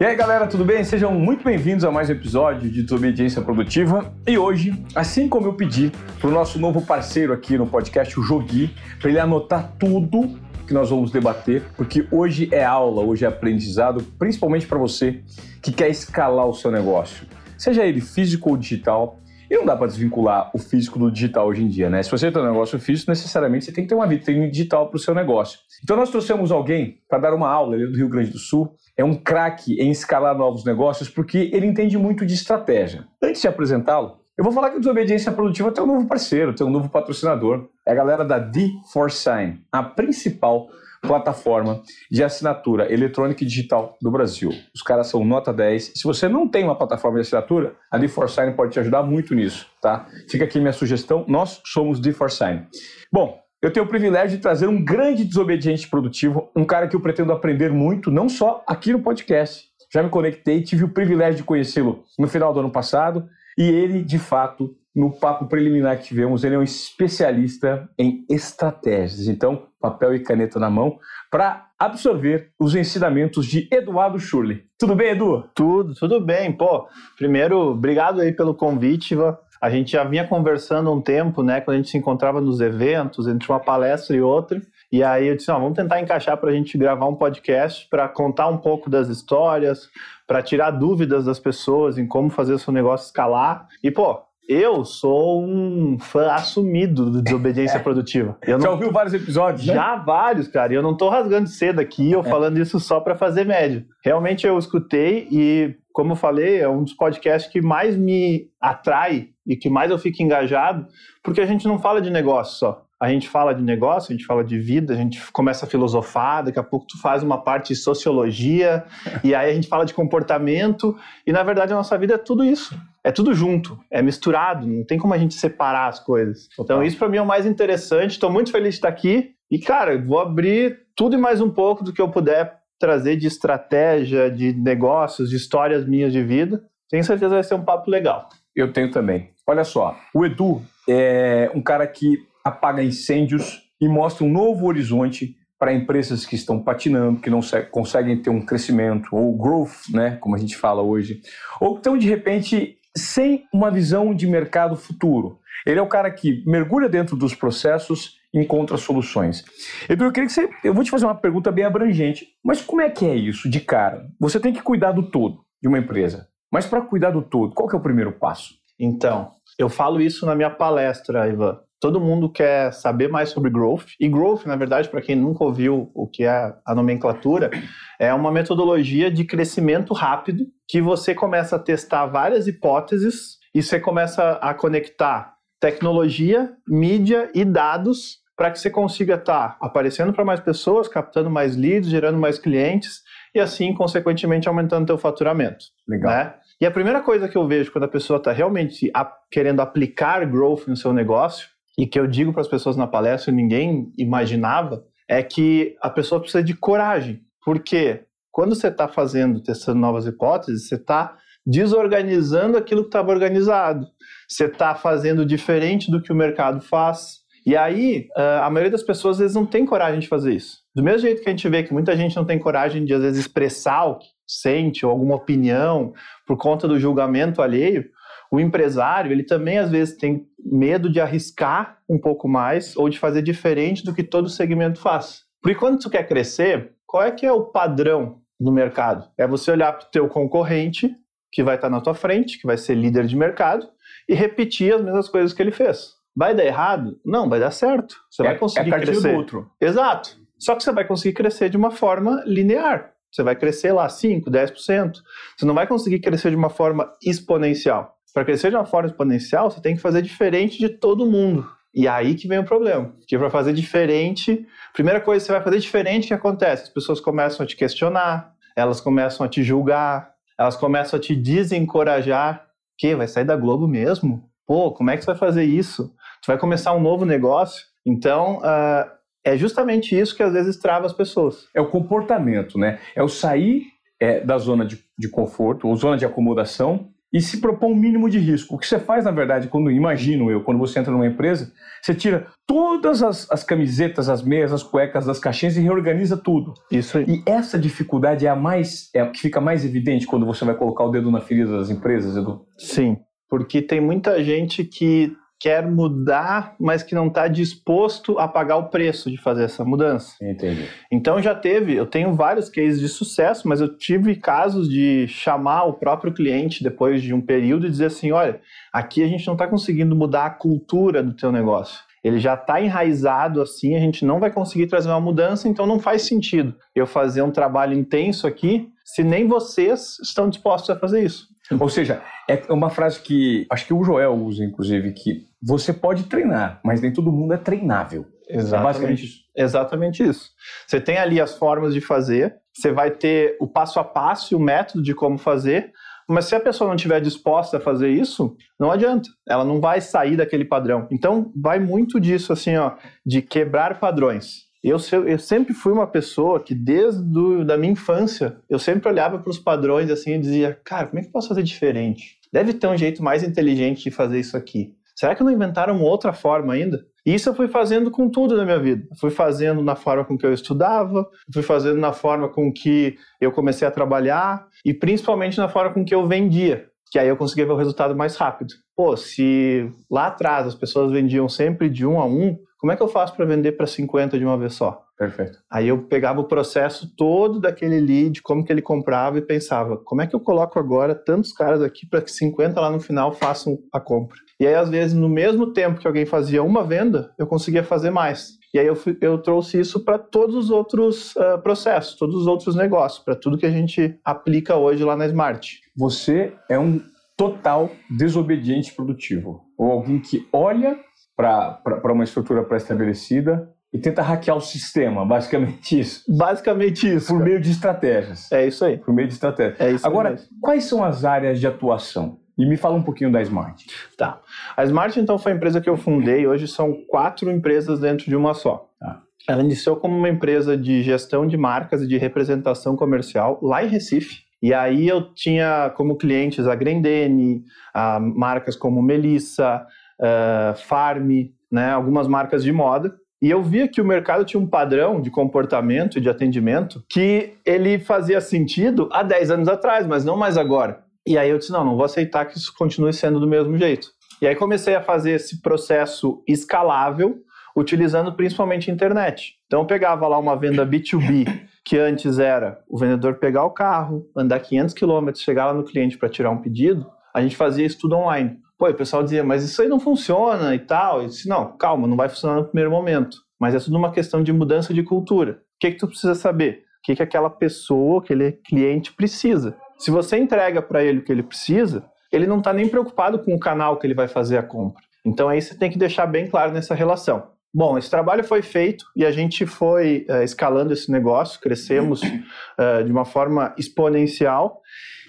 E aí galera, tudo bem? Sejam muito bem-vindos a mais um episódio de Desobediência Produtiva. E hoje, assim como eu pedi para o nosso novo parceiro aqui no podcast, o Jogui, para ele anotar tudo que nós vamos debater, porque hoje é aula, hoje é aprendizado, principalmente para você que quer escalar o seu negócio, seja ele físico ou digital. E não dá para desvincular o físico do digital hoje em dia, né? Se você tem um negócio físico, necessariamente você tem que ter uma vitrine digital para o seu negócio. Então nós trouxemos alguém para dar uma aula, ele é do Rio Grande do Sul, é um craque em escalar novos negócios porque ele entende muito de estratégia. Antes de apresentá-lo, eu vou falar que a Desobediência Produtiva tem um novo parceiro, tem um novo patrocinador. É a galera da D4Sign, a principal plataforma de assinatura eletrônica e digital do Brasil. Os caras são nota 10. Se você não tem uma plataforma de assinatura, a D4Sign pode te ajudar muito nisso, tá? Fica aqui minha sugestão. Nós somos D4Sign. Bom, eu tenho o privilégio de trazer um grande desobediente produtivo, um cara que eu pretendo aprender muito, não só aqui no podcast. Já me conectei, tive o privilégio de conhecê-lo no final do ano passado e ele, de fato, no papo preliminar que tivemos, ele é um especialista em estratégias. Então, papel e caneta na mão para absorver os ensinamentos de Eduardo Schurley. Tudo bem, Edu? Tudo, tudo bem. Pô, primeiro, obrigado aí pelo convite, Ivan. A gente já vinha conversando um tempo, né, quando a gente se encontrava nos eventos, entre uma palestra e outra. E aí eu disse, vamos tentar encaixar para a gente gravar um podcast para contar um pouco das histórias, para tirar dúvidas das pessoas em como fazer seu negócio escalar. E, pô, eu sou um fã assumido de desobediência é. produtiva. Eu Já ouviu vários episódios? Né? Já vários, cara. E eu não tô rasgando cedo aqui ou é. falando isso só para fazer médio. Realmente eu escutei e, como eu falei, é um dos podcasts que mais me atrai e que mais eu fico engajado, porque a gente não fala de negócio só. A gente fala de negócio, a gente fala de vida, a gente começa a filosofar, daqui a pouco tu faz uma parte de sociologia, e aí a gente fala de comportamento, e na verdade a nossa vida é tudo isso. É tudo junto, é misturado, não tem como a gente separar as coisas. Então isso para mim é o mais interessante, estou muito feliz de estar aqui, e cara, vou abrir tudo e mais um pouco do que eu puder trazer de estratégia, de negócios, de histórias minhas de vida. Tenho certeza que vai ser um papo legal. Eu tenho também. Olha só, o Edu é um cara que apaga incêndios e mostra um novo horizonte para empresas que estão patinando, que não conseguem ter um crescimento, ou growth, né, como a gente fala hoje, ou estão, de repente, sem uma visão de mercado futuro. Ele é o cara que mergulha dentro dos processos e encontra soluções. Edu, eu queria que você. Eu vou te fazer uma pergunta bem abrangente. Mas como é que é isso de cara? Você tem que cuidar do todo de uma empresa. Mas para cuidar do todo, qual que é o primeiro passo? Então, eu falo isso na minha palestra, Ivan. Todo mundo quer saber mais sobre growth. E growth, na verdade, para quem nunca ouviu o que é a nomenclatura, é uma metodologia de crescimento rápido que você começa a testar várias hipóteses e você começa a conectar tecnologia, mídia e dados para que você consiga estar tá aparecendo para mais pessoas, captando mais leads, gerando mais clientes e assim, consequentemente, aumentando teu faturamento. Legal. Né? E a primeira coisa que eu vejo quando a pessoa está realmente querendo aplicar growth no seu negócio, e que eu digo para as pessoas na palestra ninguém imaginava, é que a pessoa precisa de coragem. Porque quando você está fazendo, testando novas hipóteses, você está desorganizando aquilo que estava organizado. Você está fazendo diferente do que o mercado faz. E aí, a maioria das pessoas às vezes não tem coragem de fazer isso. Do mesmo jeito que a gente vê que muita gente não tem coragem de às vezes expressar o que sente ou alguma opinião por conta do julgamento alheio, o empresário, ele também às vezes tem medo de arriscar um pouco mais ou de fazer diferente do que todo segmento faz. Porque quando tu quer crescer, qual é que é o padrão no mercado? É você olhar para o teu concorrente, que vai estar na tua frente, que vai ser líder de mercado, e repetir as mesmas coisas que ele fez. Vai dar errado? Não, vai dar certo. Você é, vai conseguir é crescer. Do outro. Exato. Só que você vai conseguir crescer de uma forma linear. Você vai crescer lá 5, 10%. Você não vai conseguir crescer de uma forma exponencial. Para crescer de uma forma exponencial, você tem que fazer diferente de todo mundo. E aí que vem o problema. Porque para fazer diferente, primeira coisa que você vai fazer diferente, que acontece? As pessoas começam a te questionar, elas começam a te julgar, elas começam a te desencorajar. Que vai sair da Globo mesmo? Pô, como é que você vai fazer isso? Tu vai começar um novo negócio? Então, uh, é justamente isso que às vezes trava as pessoas. É o comportamento, né? É o sair é, da zona de, de conforto ou zona de acomodação e se propõe um mínimo de risco. O que você faz, na verdade, quando imagino eu, quando você entra numa empresa, você tira todas as, as camisetas, as meias, as cuecas das caixinhas e reorganiza tudo. Isso aí. E essa dificuldade é a mais é a que fica mais evidente quando você vai colocar o dedo na ferida das empresas, Edu? Sim, porque tem muita gente que quer mudar, mas que não está disposto a pagar o preço de fazer essa mudança. Entendi. Então já teve, eu tenho vários cases de sucesso, mas eu tive casos de chamar o próprio cliente depois de um período e dizer assim, olha, aqui a gente não está conseguindo mudar a cultura do teu negócio. Ele já está enraizado assim, a gente não vai conseguir trazer uma mudança, então não faz sentido eu fazer um trabalho intenso aqui se nem vocês estão dispostos a fazer isso. Ou seja, é uma frase que acho que o Joel usa, inclusive, que você pode treinar, mas nem todo mundo é treinável. Exatamente. É basicamente isso. Exatamente isso. Você tem ali as formas de fazer, você vai ter o passo a passo e o método de como fazer, mas se a pessoa não estiver disposta a fazer isso, não adianta. Ela não vai sair daquele padrão. Então, vai muito disso, assim, ó, de quebrar padrões. Eu, eu sempre fui uma pessoa que, desde do, da minha infância, eu sempre olhava para os padrões assim e dizia: cara, como é que eu posso fazer diferente? Deve ter um jeito mais inteligente de fazer isso aqui. Será que não inventaram outra forma ainda? Isso eu fui fazendo com tudo na minha vida. Fui fazendo na forma com que eu estudava, fui fazendo na forma com que eu comecei a trabalhar e principalmente na forma com que eu vendia, que aí eu conseguia ver o resultado mais rápido. Pô, se lá atrás as pessoas vendiam sempre de um a um, como é que eu faço para vender para 50 de uma vez só? Perfeito. Aí eu pegava o processo todo daquele lead, como que ele comprava e pensava, como é que eu coloco agora tantos caras aqui para que 50 lá no final façam a compra? E aí, às vezes, no mesmo tempo que alguém fazia uma venda, eu conseguia fazer mais. E aí eu, eu trouxe isso para todos os outros uh, processos, todos os outros negócios, para tudo que a gente aplica hoje lá na Smart. Você é um total desobediente produtivo. Ou alguém que olha para uma estrutura pré-estabelecida e tenta hackear o sistema, basicamente isso. Basicamente isso. Por cara. meio de estratégias. É isso aí. Por meio de estratégias. É isso Agora, mesmo. quais são as áreas de atuação? E me fala um pouquinho da Smart. Tá. A Smart, então, foi a empresa que eu fundei. Hoje são quatro empresas dentro de uma só. Tá. Ela iniciou como uma empresa de gestão de marcas e de representação comercial lá em Recife. E aí eu tinha como clientes a Grendene, a marcas como Melissa, uh, Farm, né, algumas marcas de moda. E eu via que o mercado tinha um padrão de comportamento e de atendimento que ele fazia sentido há 10 anos atrás, mas não mais agora. E aí eu disse: não, não vou aceitar que isso continue sendo do mesmo jeito. E aí comecei a fazer esse processo escalável, utilizando principalmente a internet. Então eu pegava lá uma venda B2B, que antes era o vendedor pegar o carro, andar 500 quilômetros, chegar lá no cliente para tirar um pedido, a gente fazia isso tudo online. Pô, o pessoal dizia, mas isso aí não funciona e tal. Eu disse, não, calma, não vai funcionar no primeiro momento. Mas é tudo uma questão de mudança de cultura. O que, que tu precisa saber? O que, que aquela pessoa, aquele cliente precisa. Se você entrega para ele o que ele precisa, ele não está nem preocupado com o canal que ele vai fazer a compra. Então aí você tem que deixar bem claro nessa relação. Bom, esse trabalho foi feito e a gente foi uh, escalando esse negócio, crescemos uh, de uma forma exponencial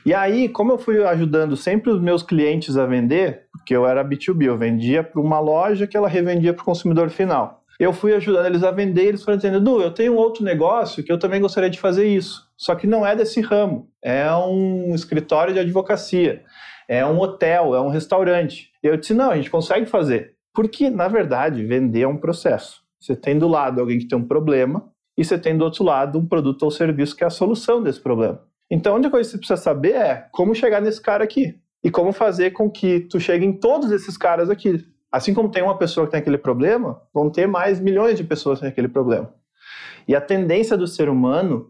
e aí, como eu fui ajudando sempre os meus clientes a vender, porque eu era B2B, eu vendia para uma loja que ela revendia para o consumidor final. Eu fui ajudando eles a vender, eles foram dizendo, Edu, eu tenho outro negócio que eu também gostaria de fazer isso. Só que não é desse ramo, é um escritório de advocacia, é um hotel, é um restaurante. Eu disse, não, a gente consegue fazer. Porque, na verdade, vender é um processo. Você tem do lado alguém que tem um problema e você tem do outro lado um produto ou serviço que é a solução desse problema. Então, a única coisa que você precisa saber é como chegar nesse cara aqui e como fazer com que tu chegue em todos esses caras aqui. Assim como tem uma pessoa que tem aquele problema, vão ter mais milhões de pessoas que têm aquele problema. E a tendência do ser humano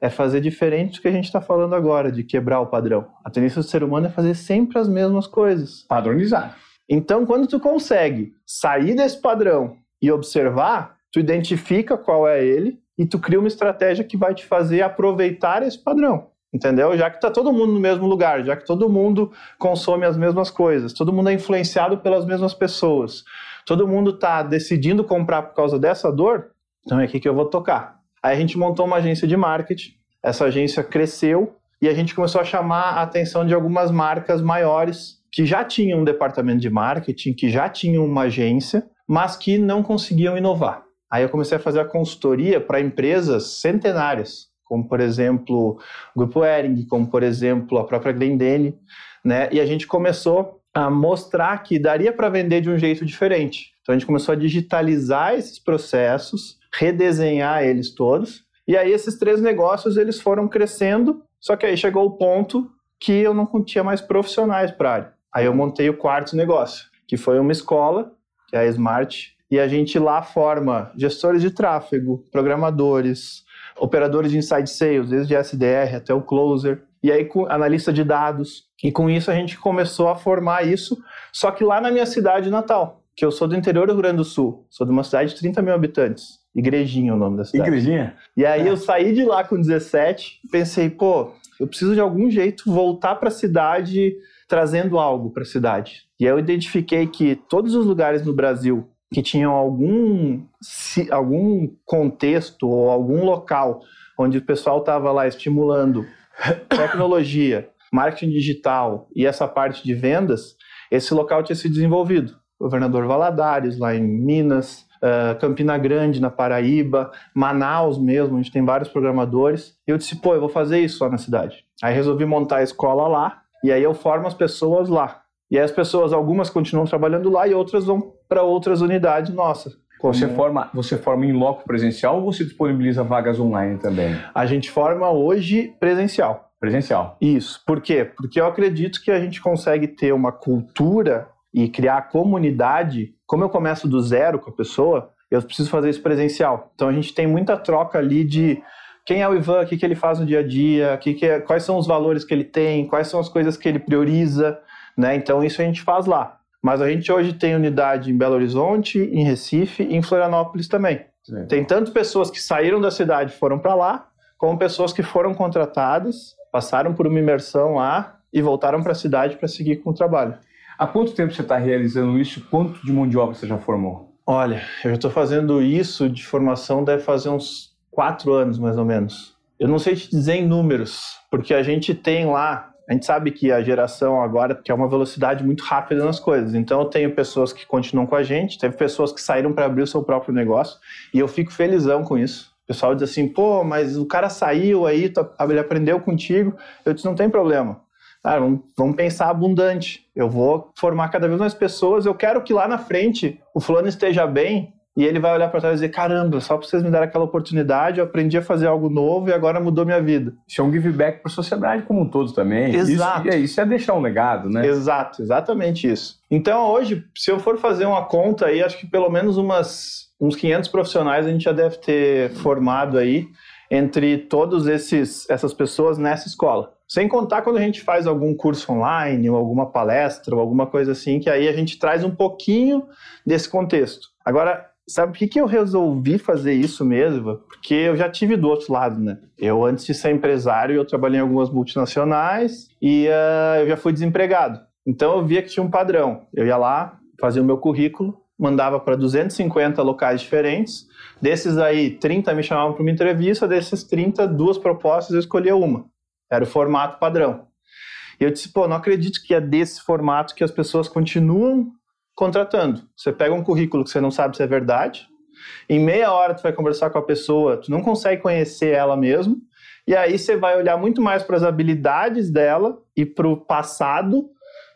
é fazer diferente do que a gente está falando agora, de quebrar o padrão. A tendência do ser humano é fazer sempre as mesmas coisas. Padronizar. Então, quando tu consegue sair desse padrão e observar, tu identifica qual é ele e tu cria uma estratégia que vai te fazer aproveitar esse padrão entendeu? Já que está todo mundo no mesmo lugar, já que todo mundo consome as mesmas coisas, todo mundo é influenciado pelas mesmas pessoas, todo mundo está decidindo comprar por causa dessa dor, então é aqui que eu vou tocar. Aí a gente montou uma agência de marketing, essa agência cresceu e a gente começou a chamar a atenção de algumas marcas maiores que já tinham um departamento de marketing, que já tinham uma agência, mas que não conseguiam inovar. Aí eu comecei a fazer a consultoria para empresas centenárias, como por exemplo o Grupo Ering, como por exemplo a própria Glendale, né? E a gente começou a mostrar que daria para vender de um jeito diferente. Então a gente começou a digitalizar esses processos, redesenhar eles todos, e aí esses três negócios eles foram crescendo, só que aí chegou o ponto que eu não tinha mais profissionais para área. Aí eu montei o quarto negócio, que foi uma escola, que é a Smart, e a gente lá forma gestores de tráfego, programadores, operadores de inside sales, desde SDR até o closer, e aí com analista de dados. E com isso a gente começou a formar isso, só que lá na minha cidade natal, que eu sou do interior do Rio Grande do Sul, sou de uma cidade de 30 mil habitantes. Igrejinha é o nome da cidade. Igrejinha? E aí é. eu saí de lá com 17, pensei, pô, eu preciso de algum jeito voltar para a cidade trazendo algo para a cidade. E aí eu identifiquei que todos os lugares no Brasil que tinham algum, algum contexto ou algum local onde o pessoal estava lá estimulando tecnologia, marketing digital e essa parte de vendas, esse local tinha se desenvolvido. Governador Valadares, lá em Minas, uh, Campina Grande, na Paraíba, Manaus mesmo, a gente tem vários programadores. E eu disse, pô, eu vou fazer isso lá na cidade. Aí resolvi montar a escola lá, e aí eu formo as pessoas lá. E aí as pessoas, algumas continuam trabalhando lá e outras vão para outras unidades nossas. Você forma, você forma em loco presencial ou você disponibiliza vagas online também? A gente forma hoje presencial. Presencial. Isso. Por quê? Porque eu acredito que a gente consegue ter uma cultura e criar comunidade. Como eu começo do zero com a pessoa, eu preciso fazer isso presencial. Então a gente tem muita troca ali de quem é o Ivan, o que, que ele faz no dia a dia, que que é, quais são os valores que ele tem, quais são as coisas que ele prioriza. Né? Então isso a gente faz lá. Mas a gente hoje tem unidade em Belo Horizonte, em Recife e em Florianópolis também. Sim. Tem tanto pessoas que saíram da cidade e foram para lá, como pessoas que foram contratadas, passaram por uma imersão lá e voltaram para a cidade para seguir com o trabalho. Há quanto tempo você está realizando isso? Quanto de mão de obra você já formou? Olha, eu já estou fazendo isso de formação deve fazer uns quatro anos mais ou menos. Eu não sei te dizer em números, porque a gente tem lá a gente sabe que a geração agora quer uma velocidade muito rápida nas coisas. Então, eu tenho pessoas que continuam com a gente, teve pessoas que saíram para abrir o seu próprio negócio, e eu fico felizão com isso. O pessoal diz assim, pô, mas o cara saiu aí, tá, ele aprendeu contigo. Eu disse, não tem problema. Ah, vamos, vamos pensar abundante. Eu vou formar cada vez mais pessoas. Eu quero que lá na frente o fulano esteja bem e ele vai olhar para trás e dizer: caramba, só para vocês me darem aquela oportunidade, eu aprendi a fazer algo novo e agora mudou minha vida. Isso é um give back para a sociedade como um todo também. Exato. Isso, é, isso é deixar um legado, né? Exato, exatamente isso. Então hoje, se eu for fazer uma conta aí, acho que pelo menos umas, uns 500 profissionais a gente já deve ter formado aí entre todos esses essas pessoas nessa escola. Sem contar quando a gente faz algum curso online, ou alguma palestra, ou alguma coisa assim, que aí a gente traz um pouquinho desse contexto. Agora, Sabe por que, que eu resolvi fazer isso mesmo? Porque eu já tive do outro lado, né? Eu, antes de ser empresário, eu trabalhei em algumas multinacionais e uh, eu já fui desempregado. Então eu via que tinha um padrão. Eu ia lá, fazia o meu currículo, mandava para 250 locais diferentes. Desses aí, 30 me chamavam para uma entrevista, desses 30, duas propostas, eu escolhia uma. Era o formato padrão. E eu disse, pô, não acredito que é desse formato que as pessoas continuam contratando. Você pega um currículo que você não sabe se é verdade, em meia hora tu vai conversar com a pessoa, tu não consegue conhecer ela mesmo, e aí você vai olhar muito mais para as habilidades dela e para o passado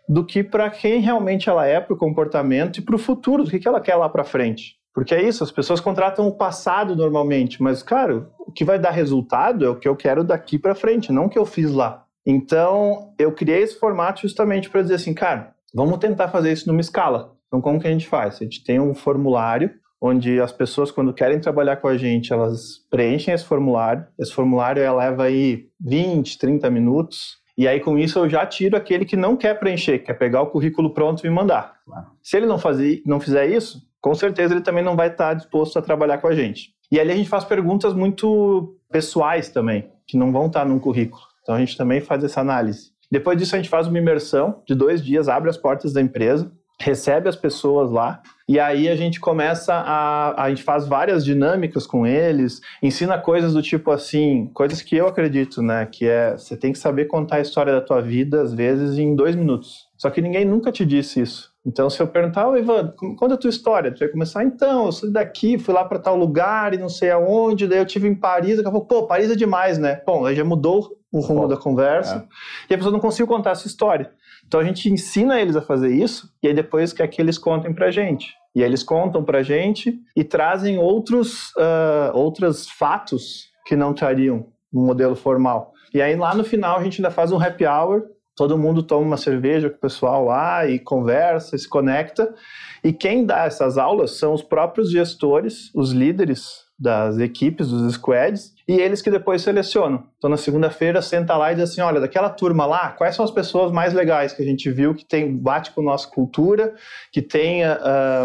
do que para quem realmente ela é, para o comportamento e para o futuro, do que, que ela quer lá para frente. Porque é isso, as pessoas contratam o passado normalmente, mas, cara, o que vai dar resultado é o que eu quero daqui para frente, não o que eu fiz lá. Então, eu criei esse formato justamente para dizer assim, cara, vamos tentar fazer isso numa escala. Então, como que a gente faz? A gente tem um formulário onde as pessoas, quando querem trabalhar com a gente, elas preenchem esse formulário. Esse formulário leva aí 20, 30 minutos. E aí, com isso, eu já tiro aquele que não quer preencher, quer pegar o currículo pronto e me mandar. Se ele não, fazer, não fizer isso, com certeza ele também não vai estar disposto a trabalhar com a gente. E ali a gente faz perguntas muito pessoais também, que não vão estar num currículo. Então a gente também faz essa análise. Depois disso, a gente faz uma imersão de dois dias, abre as portas da empresa, recebe as pessoas lá e aí a gente começa a a gente faz várias dinâmicas com eles, ensina coisas do tipo assim, coisas que eu acredito, né, que é você tem que saber contar a história da tua vida às vezes em dois minutos. Só que ninguém nunca te disse isso. Então, se eu perguntar, oh, Ivan, conta a tua história, tu vai começar, então, eu sou daqui, fui lá para tal lugar e não sei aonde, daí eu tive em Paris, daqui a pouco, pô, Paris é demais, né? Bom, aí já mudou o rumo da conversa é. e a pessoa não conseguiu contar essa história. Então a gente ensina eles a fazer isso e aí depois quer que eles contem pra gente. E aí eles contam pra gente e trazem outros, uh, outros fatos que não trariam no modelo formal. E aí lá no final a gente ainda faz um happy hour todo mundo toma uma cerveja com o pessoal lá e conversa, se conecta. E quem dá essas aulas são os próprios gestores, os líderes das equipes, dos squads, e eles que depois selecionam. Então, na segunda-feira, senta lá e diz assim: olha, daquela turma lá, quais são as pessoas mais legais que a gente viu que tem bate com nossa cultura, que tenha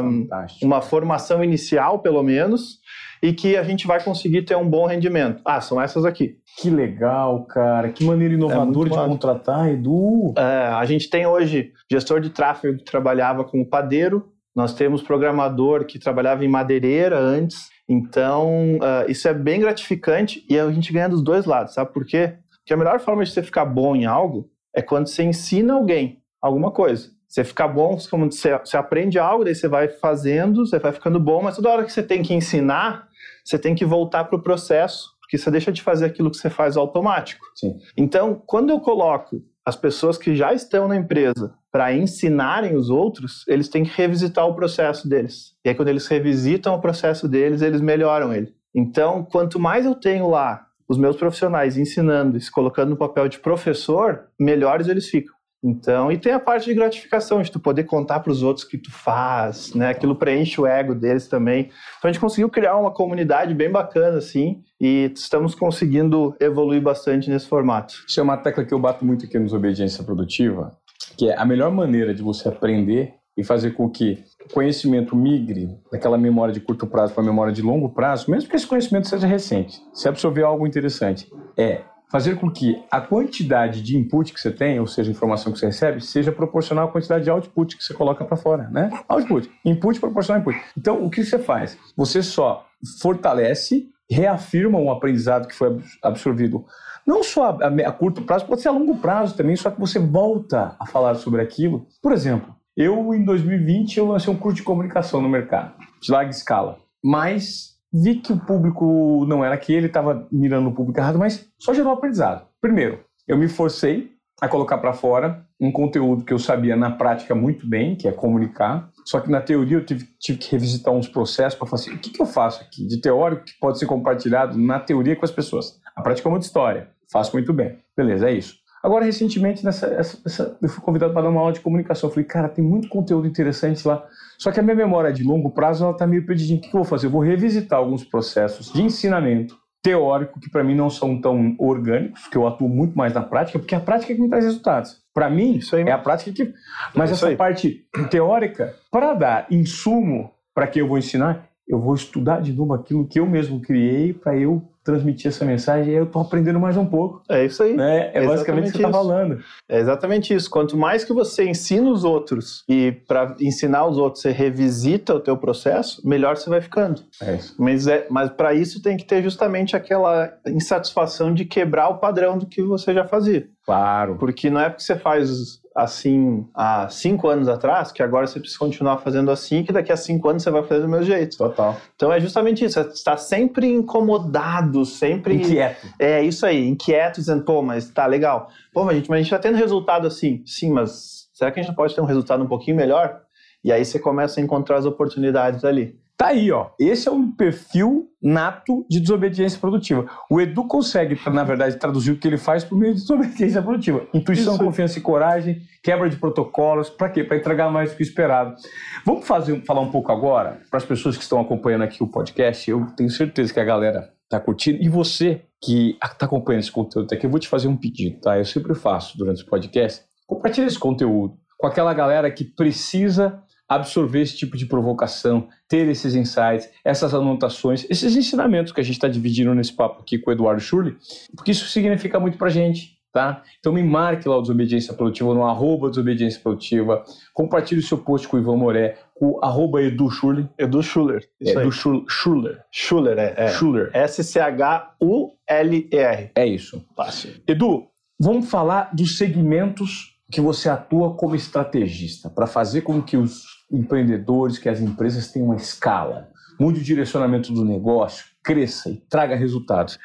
um, uma formação inicial, pelo menos, e que a gente vai conseguir ter um bom rendimento. Ah, são essas aqui. Que legal, cara. Que maneira inovadora é de massa. contratar, Edu. É, a gente tem hoje gestor de tráfego que trabalhava com o padeiro, nós temos programador que trabalhava em madeireira antes. Então, uh, isso é bem gratificante e a gente ganha dos dois lados, sabe por quê? Porque a melhor forma de você ficar bom em algo é quando você ensina alguém alguma coisa. Você fica bom, você, você aprende algo, daí você vai fazendo, você vai ficando bom, mas toda hora que você tem que ensinar, você tem que voltar para o processo, porque você deixa de fazer aquilo que você faz automático. Sim. Então, quando eu coloco as pessoas que já estão na empresa para ensinarem os outros, eles têm que revisitar o processo deles. E aí, quando eles revisitam o processo deles, eles melhoram ele. Então, quanto mais eu tenho lá os meus profissionais ensinando e se colocando no papel de professor, melhores eles ficam. Então, e tem a parte de gratificação, de tu poder contar para os outros que tu faz, né? Aquilo preenche o ego deles também. Então a gente conseguiu criar uma comunidade bem bacana, assim, e estamos conseguindo evoluir bastante nesse formato. Isso é uma tecla que eu bato muito aqui nos Obediência Produtiva, que é a melhor maneira de você aprender e fazer com que o conhecimento migre daquela memória de curto prazo para a memória de longo prazo, mesmo que esse conhecimento seja recente, se absorver algo interessante, é fazer com que a quantidade de input que você tem, ou seja, informação que você recebe, seja proporcional à quantidade de output que você coloca para fora, né? Output, input proporcional ao input. Então, o que você faz? Você só fortalece, reafirma um aprendizado que foi absorvido não só a, a, curto prazo, pode ser a longo prazo também, só que você volta a falar sobre aquilo. Por exemplo, eu em 2020 eu lancei um curso de comunicação no mercado, de larga escala, mas vi que o público não era aquele, estava mirando o público errado, mas só gerou aprendizado. Primeiro, eu me forcei a colocar para fora um conteúdo que eu sabia na prática muito bem, que é comunicar, só que na teoria eu tive, tive que revisitar uns processos para falar assim, o que, que eu faço aqui de teórico que pode ser compartilhado na teoria com as pessoas? A prática é uma história, faço muito bem. Beleza, é isso. Agora, recentemente, nessa, essa, essa, eu fui convidado para dar uma aula de comunicação. Eu falei, cara, tem muito conteúdo interessante lá. Só que a minha memória de longo prazo ela está meio perdidinha. O que, que eu vou fazer? Eu vou revisitar alguns processos de ensinamento teórico que para mim não são tão orgânicos, que eu atuo muito mais na prática, porque é a prática que me traz resultados. Para mim, Isso aí, é a prática que. Mas essa aí. parte teórica, para dar insumo para quem eu vou ensinar, eu vou estudar de novo aquilo que eu mesmo criei para eu transmitir essa mensagem e eu estou aprendendo mais um pouco. É isso aí. Né? É, é basicamente o que você está falando. É exatamente isso. Quanto mais que você ensina os outros e para ensinar os outros você revisita o teu processo, melhor você vai ficando. É isso. Mas, é, mas para isso tem que ter justamente aquela insatisfação de quebrar o padrão do que você já fazia. Claro. Porque não é porque você faz assim há cinco anos atrás, que agora você precisa continuar fazendo assim, que daqui a cinco anos você vai fazer do meu jeito. Total. Então é justamente isso, você está sempre incomodado, sempre... Inquieto. É isso aí, inquieto, dizendo, pô, mas tá legal. Pô, mas a gente, mas a gente tá tendo resultado assim. Sim, mas será que a gente pode ter um resultado um pouquinho melhor? E aí você começa a encontrar as oportunidades ali. Tá aí, ó. Esse é um perfil nato de desobediência produtiva. O Edu consegue, na verdade, traduzir o que ele faz por meio de desobediência produtiva. Intuição, Isso. confiança e coragem, quebra de protocolos. Para quê? Para entregar mais do que esperado. Vamos fazer, falar um pouco agora para as pessoas que estão acompanhando aqui o podcast. Eu tenho certeza que a galera está curtindo. E você que está acompanhando esse conteúdo aqui, eu vou te fazer um pedido, tá? Eu sempre faço durante o podcast. Compartilhe esse conteúdo com aquela galera que precisa absorver esse tipo de provocação, ter esses insights, essas anotações, esses ensinamentos que a gente está dividindo nesse papo aqui com o Eduardo Schurley, porque isso significa muito para gente. Tá? Então me marque lá o Desobediência Produtiva no arroba Desobediência Produtiva, compartilhe o seu post com o Ivan Moré, com o arroba Edu Schuller. Edu Schuller. Edu Schuller. Schuller, é. é. Schuller. S-C-H-U-L-E-R. É isso. Fácil. Edu, vamos falar dos segmentos que você atua como estrategista para fazer com que os empreendedores, que as empresas tenham uma escala, mude o direcionamento do negócio, cresça e traga resultados.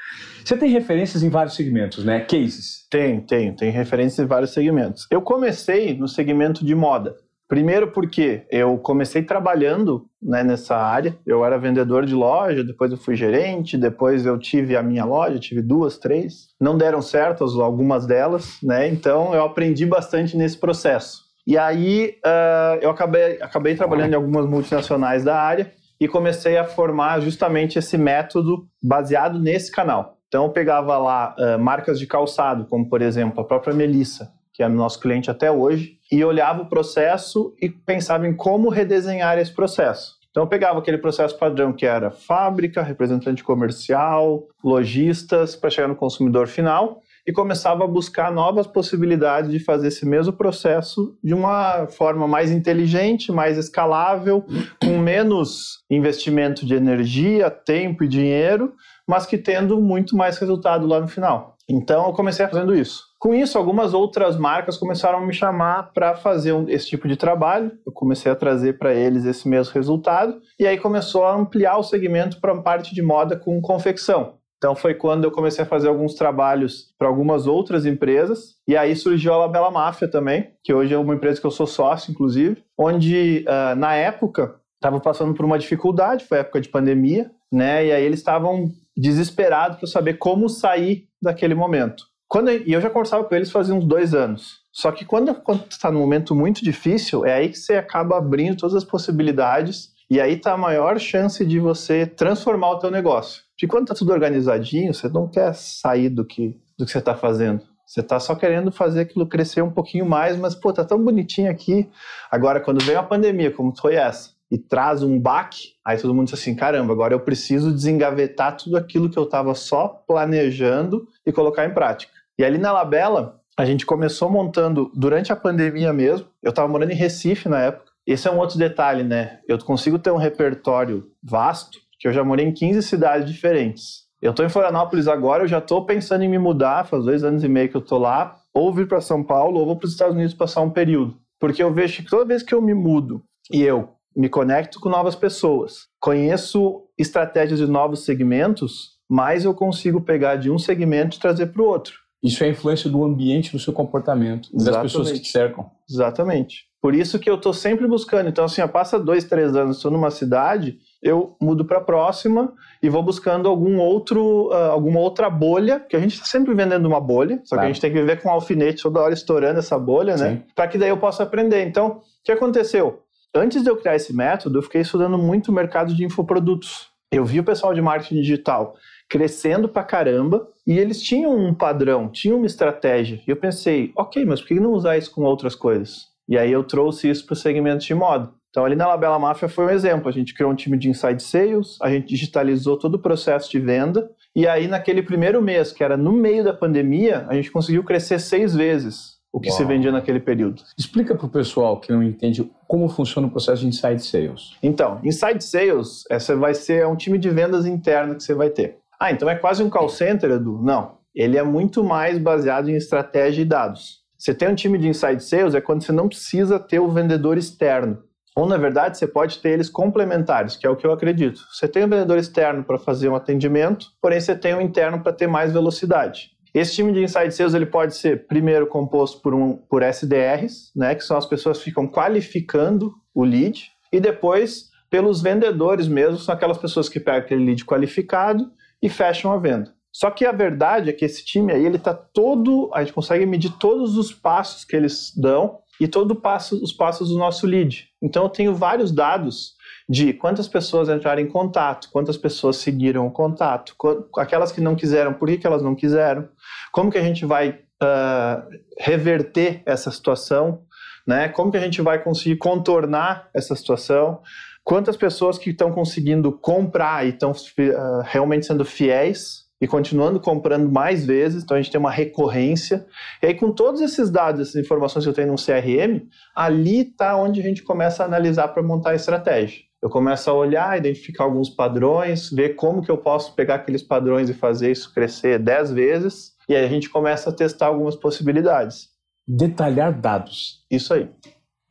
Você tem referências em vários segmentos, né? Cases? Tem, tenho. Tem referências em vários segmentos. Eu comecei no segmento de moda. Primeiro porque eu comecei trabalhando né, nessa área. Eu era vendedor de loja, depois eu fui gerente, depois eu tive a minha loja, tive duas, três. Não deram certo algumas delas, né? Então eu aprendi bastante nesse processo. E aí uh, eu acabei, acabei trabalhando em algumas multinacionais da área e comecei a formar justamente esse método baseado nesse canal. Então eu pegava lá uh, marcas de calçado, como por exemplo a própria Melissa, que é nosso cliente até hoje, e olhava o processo e pensava em como redesenhar esse processo. Então eu pegava aquele processo padrão que era fábrica, representante comercial, lojistas, para chegar no consumidor final, e começava a buscar novas possibilidades de fazer esse mesmo processo de uma forma mais inteligente, mais escalável, com menos investimento de energia, tempo e dinheiro, mas que tendo muito mais resultado lá no final. Então eu comecei fazendo isso. Com isso, algumas outras marcas começaram a me chamar para fazer um, esse tipo de trabalho. Eu comecei a trazer para eles esse mesmo resultado e aí começou a ampliar o segmento para parte de moda com confecção. Então foi quando eu comecei a fazer alguns trabalhos para algumas outras empresas e aí surgiu a Labela Máfia também, que hoje é uma empresa que eu sou sócio, inclusive, onde uh, na época estava passando por uma dificuldade, foi época de pandemia, né? E aí eles estavam desesperados para saber como sair daquele momento. Quando, e eu já conversava com eles fazia uns dois anos. Só que quando está num momento muito difícil, é aí que você acaba abrindo todas as possibilidades e aí está a maior chance de você transformar o teu negócio. De quando está tudo organizadinho, você não quer sair do que, do que você está fazendo. Você está só querendo fazer aquilo crescer um pouquinho mais, mas, pô, tá tão bonitinho aqui. Agora, quando vem a pandemia, como foi essa, e traz um baque, aí todo mundo diz assim, caramba, agora eu preciso desengavetar tudo aquilo que eu estava só planejando e colocar em prática. E ali na Labela, a gente começou montando durante a pandemia mesmo. Eu estava morando em Recife na época. Esse é um outro detalhe, né? Eu consigo ter um repertório vasto, que eu já morei em 15 cidades diferentes. Eu estou em Florianópolis agora, eu já estou pensando em me mudar, faz dois anos e meio que eu estou lá, ou vir para São Paulo, ou vou para os Estados Unidos passar um período. Porque eu vejo que toda vez que eu me mudo e eu me conecto com novas pessoas, conheço estratégias de novos segmentos, mais eu consigo pegar de um segmento e trazer para o outro. Isso é a influência do ambiente no seu comportamento, das Exatamente. pessoas que te cercam. Exatamente. Por isso que eu estou sempre buscando. Então, assim, ó, passa dois, três anos, estou numa cidade, eu mudo para a próxima e vou buscando algum outro, uh, alguma outra bolha, que a gente está sempre vendendo uma bolha, só claro. que a gente tem que viver com um alfinete toda hora estourando essa bolha, né? Para que daí eu possa aprender. Então, o que aconteceu? Antes de eu criar esse método, eu fiquei estudando muito o mercado de infoprodutos. Eu vi o pessoal de marketing digital crescendo pra caramba e eles tinham um padrão, tinham uma estratégia. E eu pensei, ok, mas por que não usar isso com outras coisas? E aí eu trouxe isso para o segmento de moda. Então, ali na Labela Máfia foi um exemplo. A gente criou um time de inside sales, a gente digitalizou todo o processo de venda. E aí, naquele primeiro mês, que era no meio da pandemia, a gente conseguiu crescer seis vezes o que Uau. se vendia naquele período. Explica para o pessoal que não entende como funciona o processo de inside sales. Então, inside sales, essa vai ser um time de vendas interno que você vai ter. Ah, então é quase um call center, Edu? Não. Ele é muito mais baseado em estratégia e dados. Você tem um time de inside sales é quando você não precisa ter o vendedor externo. Ou, na verdade, você pode ter eles complementares, que é o que eu acredito. Você tem um vendedor externo para fazer um atendimento, porém você tem um interno para ter mais velocidade. Esse time de inside sales ele pode ser primeiro composto por, um, por SDRs, né, que são as pessoas que ficam qualificando o lead, e depois pelos vendedores mesmo, são aquelas pessoas que pegam aquele lead qualificado e fecham a venda. Só que a verdade é que esse time aí, ele tá todo, a gente consegue medir todos os passos que eles dão e todo passo, os passos do nosso lead. Então eu tenho vários dados de quantas pessoas entraram em contato, quantas pessoas seguiram o contato, aquelas que não quiseram, por que, que elas não quiseram, como que a gente vai uh, reverter essa situação, né? Como que a gente vai conseguir contornar essa situação? Quantas pessoas que estão conseguindo comprar e estão uh, realmente sendo fiéis e continuando comprando mais vezes, então a gente tem uma recorrência. E aí, com todos esses dados, essas informações que eu tenho no CRM, ali está onde a gente começa a analisar para montar a estratégia. Eu começo a olhar, identificar alguns padrões, ver como que eu posso pegar aqueles padrões e fazer isso crescer 10 vezes, e aí a gente começa a testar algumas possibilidades. detalhar dados. Isso aí.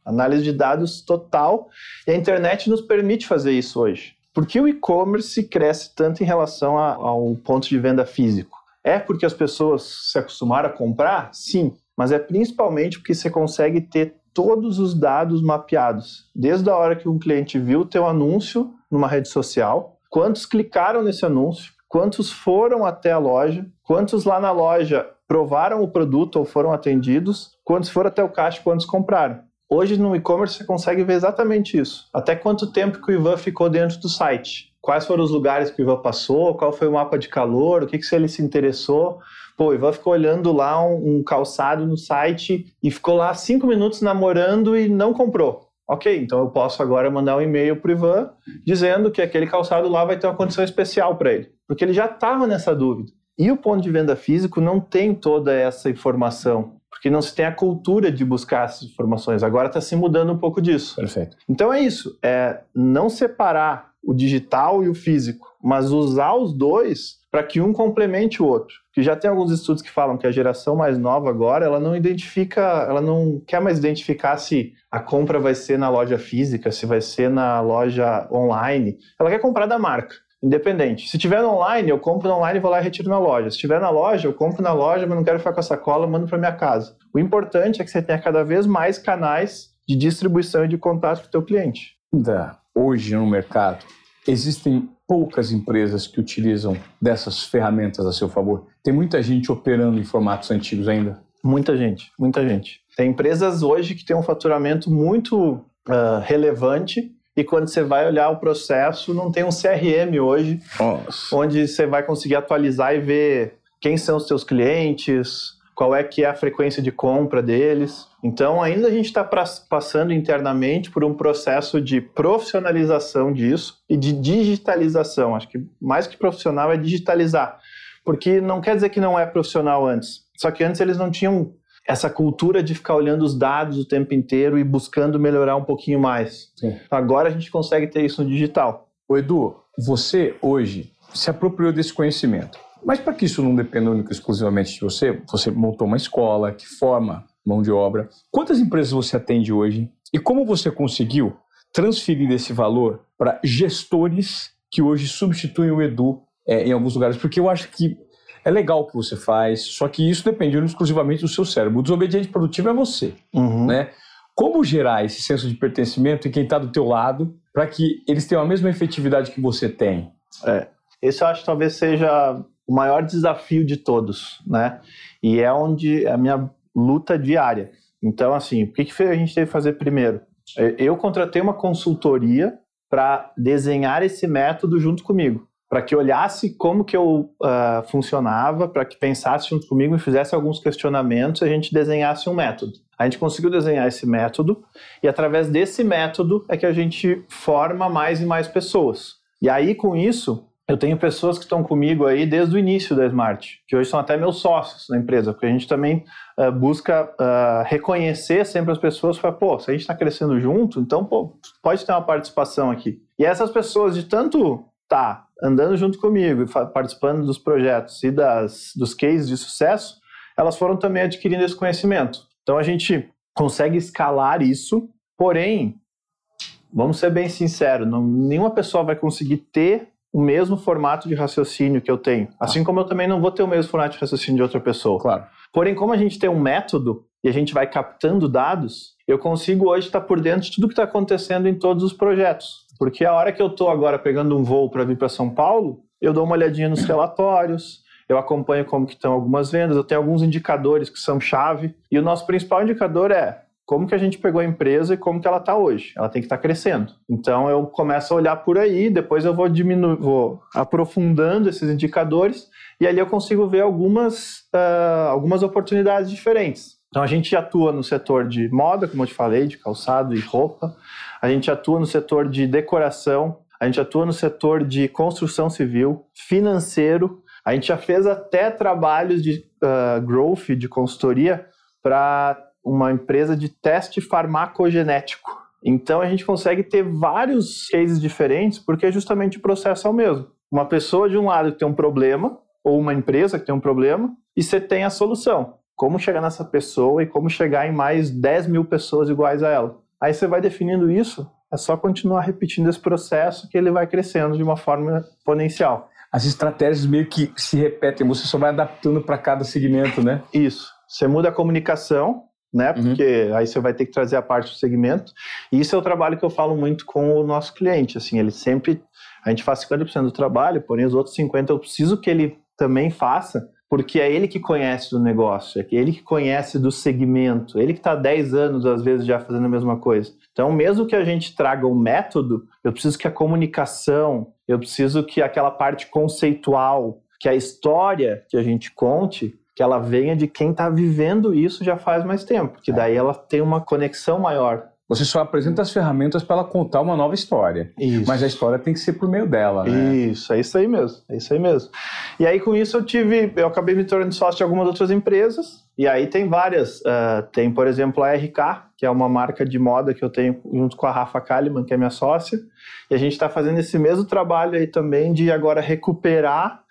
Análise de dados total. E a internet nos permite fazer isso hoje. Por que o e-commerce cresce tanto em relação a, ao ponto de venda físico? É porque as pessoas se acostumaram a comprar? Sim. Mas é principalmente porque você consegue ter todos os dados mapeados. Desde a hora que um cliente viu o teu anúncio numa rede social, quantos clicaram nesse anúncio, quantos foram até a loja, quantos lá na loja provaram o produto ou foram atendidos, quantos foram até o caixa, quantos compraram. Hoje no e-commerce você consegue ver exatamente isso. Até quanto tempo que o Ivan ficou dentro do site. Quais foram os lugares que o Ivan passou, qual foi o mapa de calor, o que, que ele se interessou. Pô, o Ivan ficou olhando lá um, um calçado no site e ficou lá cinco minutos namorando e não comprou. Ok, então eu posso agora mandar um e-mail para o Ivan dizendo que aquele calçado lá vai ter uma condição especial para ele, porque ele já estava nessa dúvida. E o ponto de venda físico não tem toda essa informação porque não se tem a cultura de buscar essas informações. Agora está se mudando um pouco disso. Perfeito. Então é isso, é não separar o digital e o físico, mas usar os dois para que um complemente o outro. Que já tem alguns estudos que falam que a geração mais nova agora, ela não identifica, ela não quer mais identificar se a compra vai ser na loja física, se vai ser na loja online. Ela quer comprar da marca independente. Se tiver online, eu compro online e vou lá e retiro na loja. Se tiver na loja, eu compro na loja, mas não quero ficar com a sacola, mando para minha casa. O importante é que você tenha cada vez mais canais de distribuição e de contato com o teu cliente. Ainda hoje no mercado, existem poucas empresas que utilizam dessas ferramentas a seu favor. Tem muita gente operando em formatos antigos ainda? Muita gente, muita gente. Tem empresas hoje que têm um faturamento muito uh, relevante e quando você vai olhar o processo, não tem um CRM hoje, Nossa. onde você vai conseguir atualizar e ver quem são os seus clientes, qual é que é a frequência de compra deles. Então, ainda a gente está passando internamente por um processo de profissionalização disso e de digitalização. Acho que mais que profissional é digitalizar, porque não quer dizer que não é profissional antes. Só que antes eles não tinham essa cultura de ficar olhando os dados o tempo inteiro e buscando melhorar um pouquinho mais. Sim. Agora a gente consegue ter isso no digital. O Edu, você hoje se apropriou desse conhecimento. Mas para que isso não dependa única e exclusivamente de você, você montou uma escola que forma mão de obra. Quantas empresas você atende hoje e como você conseguiu transferir esse valor para gestores que hoje substituem o Edu é, em alguns lugares? Porque eu acho que é legal o que você faz, só que isso depende exclusivamente do seu cérebro. O desobediente produtivo é você, uhum. né? Como gerar esse senso de pertencimento em quem está do teu lado para que eles tenham a mesma efetividade que você tem? É, esse eu acho que talvez seja o maior desafio de todos, né? E é onde é a minha luta diária. Então, assim, o que, que a gente teve que fazer primeiro? Eu contratei uma consultoria para desenhar esse método junto comigo para que olhasse como que eu uh, funcionava, para que pensasse junto comigo e fizesse alguns questionamentos a gente desenhasse um método. A gente conseguiu desenhar esse método e através desse método é que a gente forma mais e mais pessoas. E aí com isso, eu tenho pessoas que estão comigo aí desde o início da Smart, que hoje são até meus sócios na empresa, porque a gente também uh, busca uh, reconhecer sempre as pessoas, para pô, se a gente está crescendo junto, então pô, pode ter uma participação aqui. E essas pessoas de tanto tá andando junto comigo e participando dos projetos e das, dos cases de sucesso, elas foram também adquirindo esse conhecimento. Então a gente consegue escalar isso, porém, vamos ser bem sinceros, não, nenhuma pessoa vai conseguir ter o mesmo formato de raciocínio que eu tenho. Assim ah. como eu também não vou ter o mesmo formato de raciocínio de outra pessoa. Claro. Porém, como a gente tem um método e a gente vai captando dados, eu consigo hoje estar por dentro de tudo que está acontecendo em todos os projetos. Porque a hora que eu estou agora pegando um voo para vir para São Paulo, eu dou uma olhadinha nos relatórios, eu acompanho como que estão algumas vendas, eu tenho alguns indicadores que são chave. E o nosso principal indicador é como que a gente pegou a empresa e como que ela está hoje. Ela tem que estar tá crescendo. Então eu começo a olhar por aí, depois eu vou diminuir, vou aprofundando esses indicadores e ali eu consigo ver algumas, uh, algumas oportunidades diferentes. Então a gente atua no setor de moda, como eu te falei, de calçado e roupa a gente atua no setor de decoração, a gente atua no setor de construção civil, financeiro, a gente já fez até trabalhos de uh, growth, de consultoria, para uma empresa de teste farmacogenético. Então a gente consegue ter vários cases diferentes, porque justamente o processo é o mesmo. Uma pessoa de um lado que tem um problema, ou uma empresa que tem um problema, e você tem a solução como chegar nessa pessoa e como chegar em mais 10 mil pessoas iguais a ela. Aí você vai definindo isso, é só continuar repetindo esse processo que ele vai crescendo de uma forma exponencial. As estratégias meio que se repetem, você só vai adaptando para cada segmento, né? Isso. Você muda a comunicação, né? Uhum. Porque uhum. aí você vai ter que trazer a parte do segmento. E isso é o trabalho que eu falo muito com o nosso cliente. Assim, ele sempre. A gente faz 50% do trabalho, porém os outros 50% eu preciso que ele também faça, porque é ele que conhece do negócio, é ele que conhece do segmento, ele que está 10 anos, às vezes, já fazendo a mesma coisa. Então, mesmo que a gente traga um método, eu preciso que a comunicação, eu preciso que aquela parte conceitual, que a história que a gente conte, que ela venha de quem está vivendo isso já faz mais tempo, que é. daí ela tem uma conexão maior. Você só apresenta as ferramentas para ela contar uma nova história. Isso. Mas a história tem que ser por meio dela, né? Isso, é isso aí mesmo. É isso aí mesmo. E aí, com isso, eu tive. Eu acabei me tornando sócio de algumas outras empresas. E aí tem várias. Uh, tem, por exemplo, a RK, que é uma marca de moda que eu tenho junto com a Rafa Kalimann, que é minha sócia. E a gente está fazendo esse mesmo trabalho aí também de agora recuperar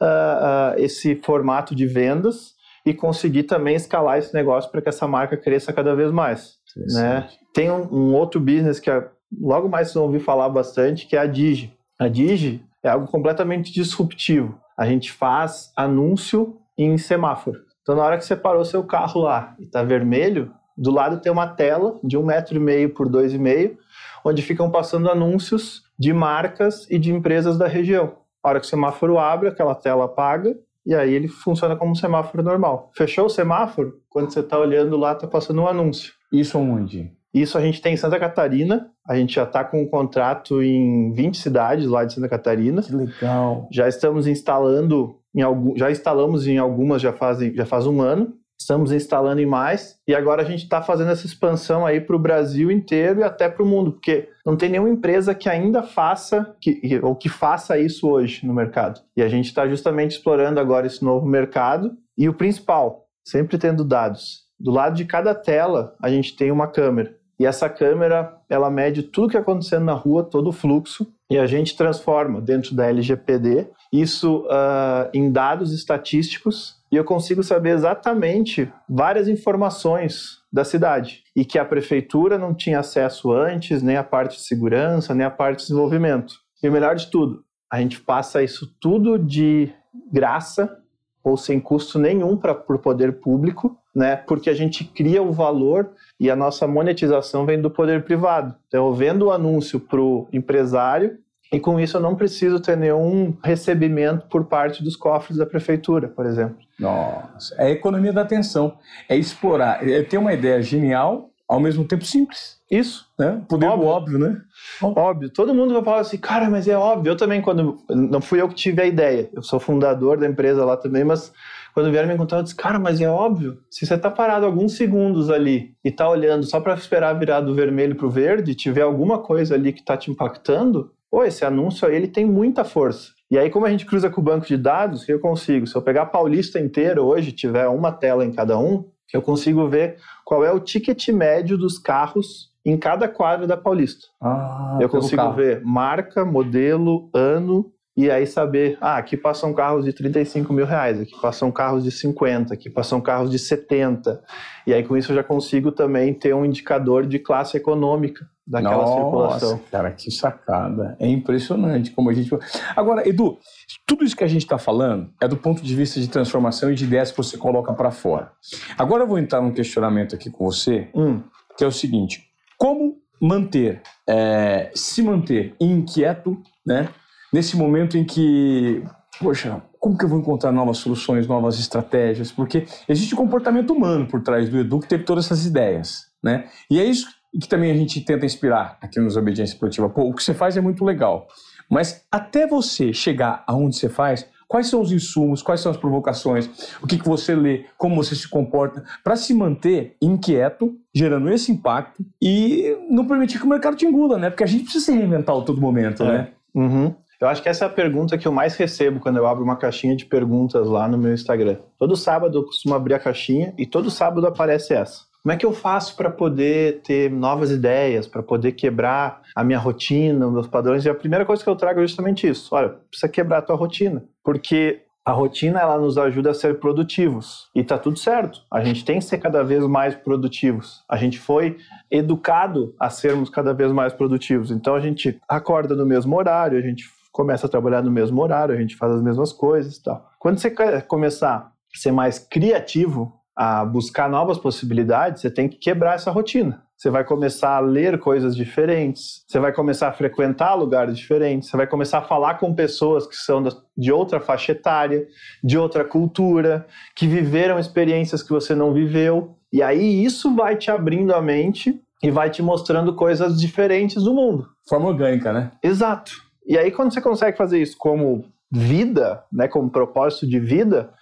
uh, uh, esse formato de vendas e conseguir também escalar esse negócio para que essa marca cresça cada vez mais. Né? Tem um, um, outro business que é, logo mais vocês vão ouvir falar bastante, que é a Digi. A Digi é algo completamente disruptivo. A gente faz anúncio em semáforo. Então, na hora que você parou seu carro lá e está vermelho, do lado tem uma tela de um metro e meio por dois e meio, onde ficam passando anúncios de marcas e de empresas da região. A hora que o semáforo abre, aquela tela apaga e aí ele funciona como um semáforo normal. Fechou o semáforo? Quando você está olhando lá, está passando um anúncio. Isso onde? Isso a gente tem em Santa Catarina. A gente já está com um contrato em 20 cidades lá de Santa Catarina. Que legal. Já estamos instalando em algum, já instalamos em algumas já faz, já faz um ano estamos instalando em mais e agora a gente está fazendo essa expansão aí para o Brasil inteiro e até para o mundo, porque não tem nenhuma empresa que ainda faça que, ou que faça isso hoje no mercado. E a gente está justamente explorando agora esse novo mercado e o principal, sempre tendo dados. Do lado de cada tela a gente tem uma câmera e essa câmera ela mede tudo que está acontecendo na rua, todo o fluxo e a gente transforma dentro da LGPD isso uh, em dados estatísticos e eu consigo saber exatamente várias informações da cidade e que a prefeitura não tinha acesso antes, nem a parte de segurança, nem a parte de desenvolvimento. E o melhor de tudo, a gente passa isso tudo de graça ou sem custo nenhum para o poder público, né? Porque a gente cria o valor e a nossa monetização vem do poder privado. Então, eu vendo o anúncio para o empresário, e com isso eu não preciso ter nenhum recebimento por parte dos cofres da prefeitura, por exemplo. Nossa, é a economia da atenção. É explorar, é ter uma ideia genial, ao mesmo tempo simples. Isso. Né? Poder óbvio. óbvio, né? Óbvio. Todo mundo vai falar assim, cara, mas é óbvio. Eu também, quando. Não fui eu que tive a ideia. Eu sou fundador da empresa lá também, mas quando vieram me contar, eu disse, cara, mas é óbvio. Se você tá parado alguns segundos ali e tá olhando só para esperar virar do vermelho pro verde, tiver alguma coisa ali que tá te impactando, Pô, esse anúncio aí ele tem muita força. E aí, como a gente cruza com o banco de dados, eu consigo? Se eu pegar a Paulista inteira hoje, tiver uma tela em cada um, eu consigo ver qual é o ticket médio dos carros em cada quadro da Paulista. Ah, eu consigo ver marca, modelo, ano e aí saber, ah, aqui passam carros de 35 mil reais, aqui passam carros de 50, aqui passam carros de 70. E aí com isso eu já consigo também ter um indicador de classe econômica daquela Nossa, circulação. Cara, que sacada. É impressionante como a gente. Agora, Edu, tudo isso que a gente está falando é do ponto de vista de transformação e de ideias que você coloca para fora. Agora eu vou entrar num questionamento aqui com você, hum. que é o seguinte: como manter, é, se manter inquieto, né? nesse momento em que, poxa, como que eu vou encontrar novas soluções, novas estratégias? Porque existe um comportamento humano por trás do Edu que teve todas essas ideias, né? E é isso que também a gente tenta inspirar aqui nos Obediência Produtiva. Pô, o que você faz é muito legal, mas até você chegar aonde você faz, quais são os insumos, quais são as provocações, o que, que você lê, como você se comporta, para se manter inquieto, gerando esse impacto e não permitir que o mercado te engula, né? Porque a gente precisa se reinventar a todo momento, é. né? Uhum. Eu acho que essa é a pergunta que eu mais recebo quando eu abro uma caixinha de perguntas lá no meu Instagram. Todo sábado eu costumo abrir a caixinha e todo sábado aparece essa. Como é que eu faço para poder ter novas ideias, para poder quebrar a minha rotina, os meus padrões? E a primeira coisa que eu trago é justamente isso. Olha, precisa quebrar a tua rotina. Porque A rotina ela nos ajuda a ser produtivos e tá tudo certo. A gente tem que ser cada vez mais produtivos. A gente foi educado a sermos cada vez mais produtivos. Então a gente acorda no mesmo horário, a gente começa a trabalhar no mesmo horário, a gente faz as mesmas coisas tal. Quando você começar a ser mais criativo, a buscar novas possibilidades, você tem que quebrar essa rotina. Você vai começar a ler coisas diferentes, você vai começar a frequentar lugares diferentes, você vai começar a falar com pessoas que são de outra faixa etária, de outra cultura, que viveram experiências que você não viveu. E aí isso vai te abrindo a mente e vai te mostrando coisas diferentes do mundo. Forma orgânica, né? Exato. E aí quando você consegue fazer isso como vida, né, como propósito de vida,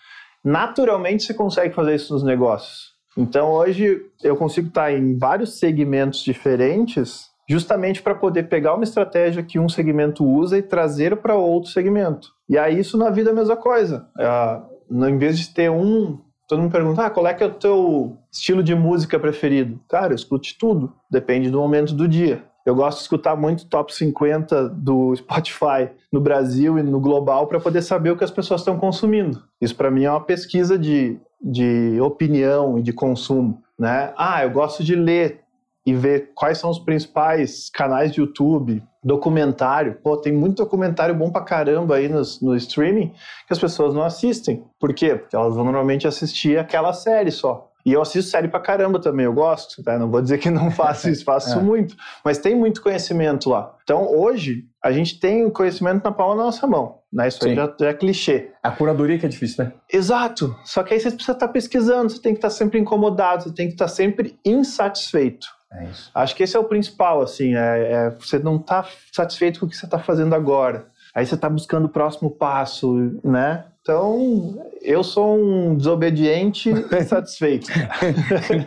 naturalmente você consegue fazer isso nos negócios. Então hoje eu consigo estar em vários segmentos diferentes, justamente para poder pegar uma estratégia que um segmento usa e trazer para outro segmento. E aí isso na vida é a mesma coisa. Uh, em vez de ter um, todo mundo pergunta, ah, qual é que é o teu estilo de música preferido? Cara, eu escute tudo, depende do momento do dia. Eu gosto de escutar muito top 50 do Spotify no Brasil e no global para poder saber o que as pessoas estão consumindo. Isso para mim é uma pesquisa de de opinião e de consumo, né? Ah, eu gosto de ler e ver quais são os principais canais de YouTube, documentário. Pô, tem muito documentário bom pra caramba aí no, no streaming que as pessoas não assistem. Por quê? Porque elas vão normalmente assistir aquela série só. E eu assisto série pra caramba também, eu gosto, tá? Não vou dizer que não faço isso, faço é. muito. Mas tem muito conhecimento lá. Então, hoje, a gente tem o conhecimento na palma da nossa mão. Né? Isso aí já, já, é clichê. A curadoria que é difícil, né? Exato. Só que aí você precisa estar pesquisando, você tem que estar sempre incomodado, você tem que estar sempre insatisfeito. É isso. Acho que esse é o principal, assim, é, é você não está satisfeito com o que você está fazendo agora. Aí você está buscando o próximo passo, né? Então, eu sou um desobediente satisfeito.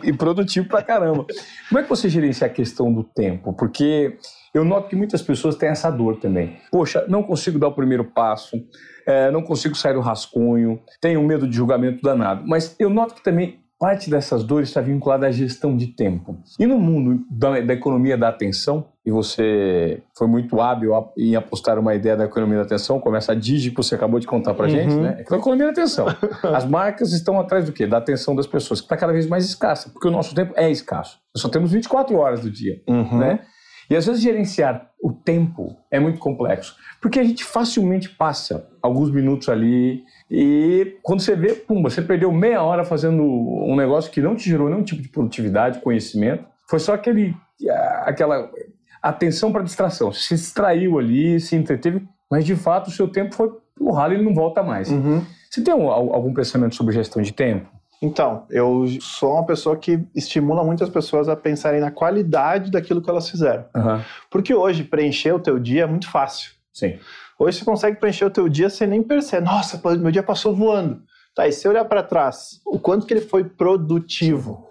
e produtivo pra caramba. Como é que você gerencia a questão do tempo? Porque eu noto que muitas pessoas têm essa dor também. Poxa, não consigo dar o primeiro passo, é, não consigo sair do rascunho, tenho medo de julgamento danado. Mas eu noto que também parte dessas dores está vinculada à gestão de tempo. E no mundo da, da, economia da atenção, e você foi muito hábil em apostar uma ideia da economia da atenção, começa a Digi que você acabou de contar para uhum. gente, né? É a economia da atenção. As marcas estão atrás do quê? Da atenção das pessoas, que está cada vez mais escassa, porque o nosso tempo é escasso. Nós só temos 24 horas do dia, uhum. né? E às vezes gerenciar o tempo é muito complexo, porque a gente facilmente passa alguns minutos ali e quando você vê, pum, você perdeu meia hora fazendo um negócio que não te gerou nenhum tipo de produtividade, conhecimento, foi só aquele, aquela atenção para distração. Você se distraiu ali, se entreteve, mas de fato o seu tempo foi pro ralo e ele não volta mais. Uhum. Você tem algum pensamento sobre gestão de tempo? Então, eu sou uma pessoa que estimula muitas pessoas a pensarem na qualidade daquilo que elas fizeram. Uhum. Porque hoje, preencher o teu dia é muito fácil. Sim. Hoje você consegue preencher o teu dia sem nem perceber. Nossa, meu dia passou voando. Tá, e se olhar para trás, o quanto que ele foi produtivo?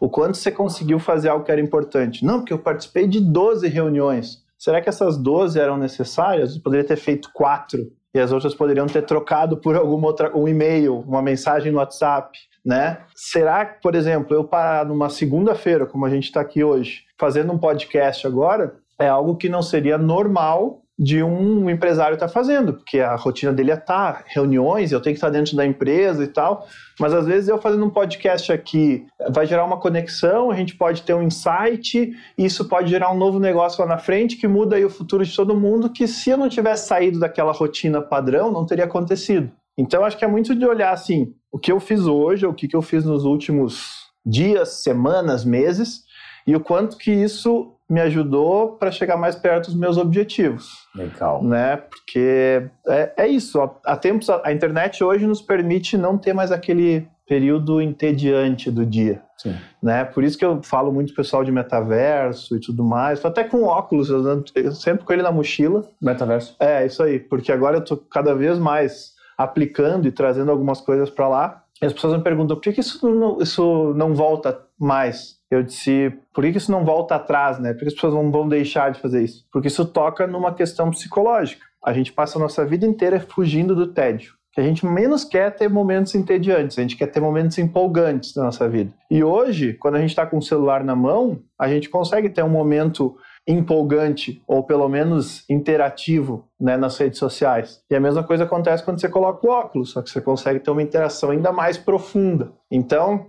O quanto você conseguiu fazer algo que era importante? Não, porque eu participei de 12 reuniões. Será que essas 12 eram necessárias? Eu poderia ter feito quatro e as outras poderiam ter trocado por alguma outra um e-mail, uma mensagem no WhatsApp né? Será que, por exemplo, eu parar numa segunda-feira, como a gente está aqui hoje, fazendo um podcast agora, é algo que não seria normal de um empresário estar tá fazendo, porque a rotina dele é estar, tá, reuniões, eu tenho que estar dentro da empresa e tal, mas às vezes eu fazendo um podcast aqui vai gerar uma conexão, a gente pode ter um insight, isso pode gerar um novo negócio lá na frente que muda aí o futuro de todo mundo, que se eu não tivesse saído daquela rotina padrão, não teria acontecido. Então acho que é muito de olhar assim, o que eu fiz hoje, o que eu fiz nos últimos dias, semanas, meses, e o quanto que isso me ajudou para chegar mais perto dos meus objetivos. Legal. Né? Porque é, é isso. Há tempos, a internet hoje nos permite não ter mais aquele período entediante do dia. Sim. Né? Por isso que eu falo muito pessoal de metaverso e tudo mais. Até com óculos, eu sempre com ele na mochila. Metaverso. É, isso aí. Porque agora eu tô cada vez mais aplicando e trazendo algumas coisas para lá. E as pessoas me perguntam por que, que isso, não, isso não volta mais? Eu disse, por que, isso não volta atrás, né? Por que as pessoas não vão deixar de fazer isso? Porque isso toca numa questão psicológica. A gente passa a nossa vida inteira fugindo do tédio. Que a gente menos quer ter momentos entediantes, a gente quer ter momentos empolgantes na nossa vida. E hoje, quando a gente está com o celular na mão, a gente consegue ter um momento empolgante ou pelo menos interativo né, nas redes sociais. E a mesma coisa acontece quando você coloca o óculos, só que você consegue ter uma interação ainda mais profunda. Então,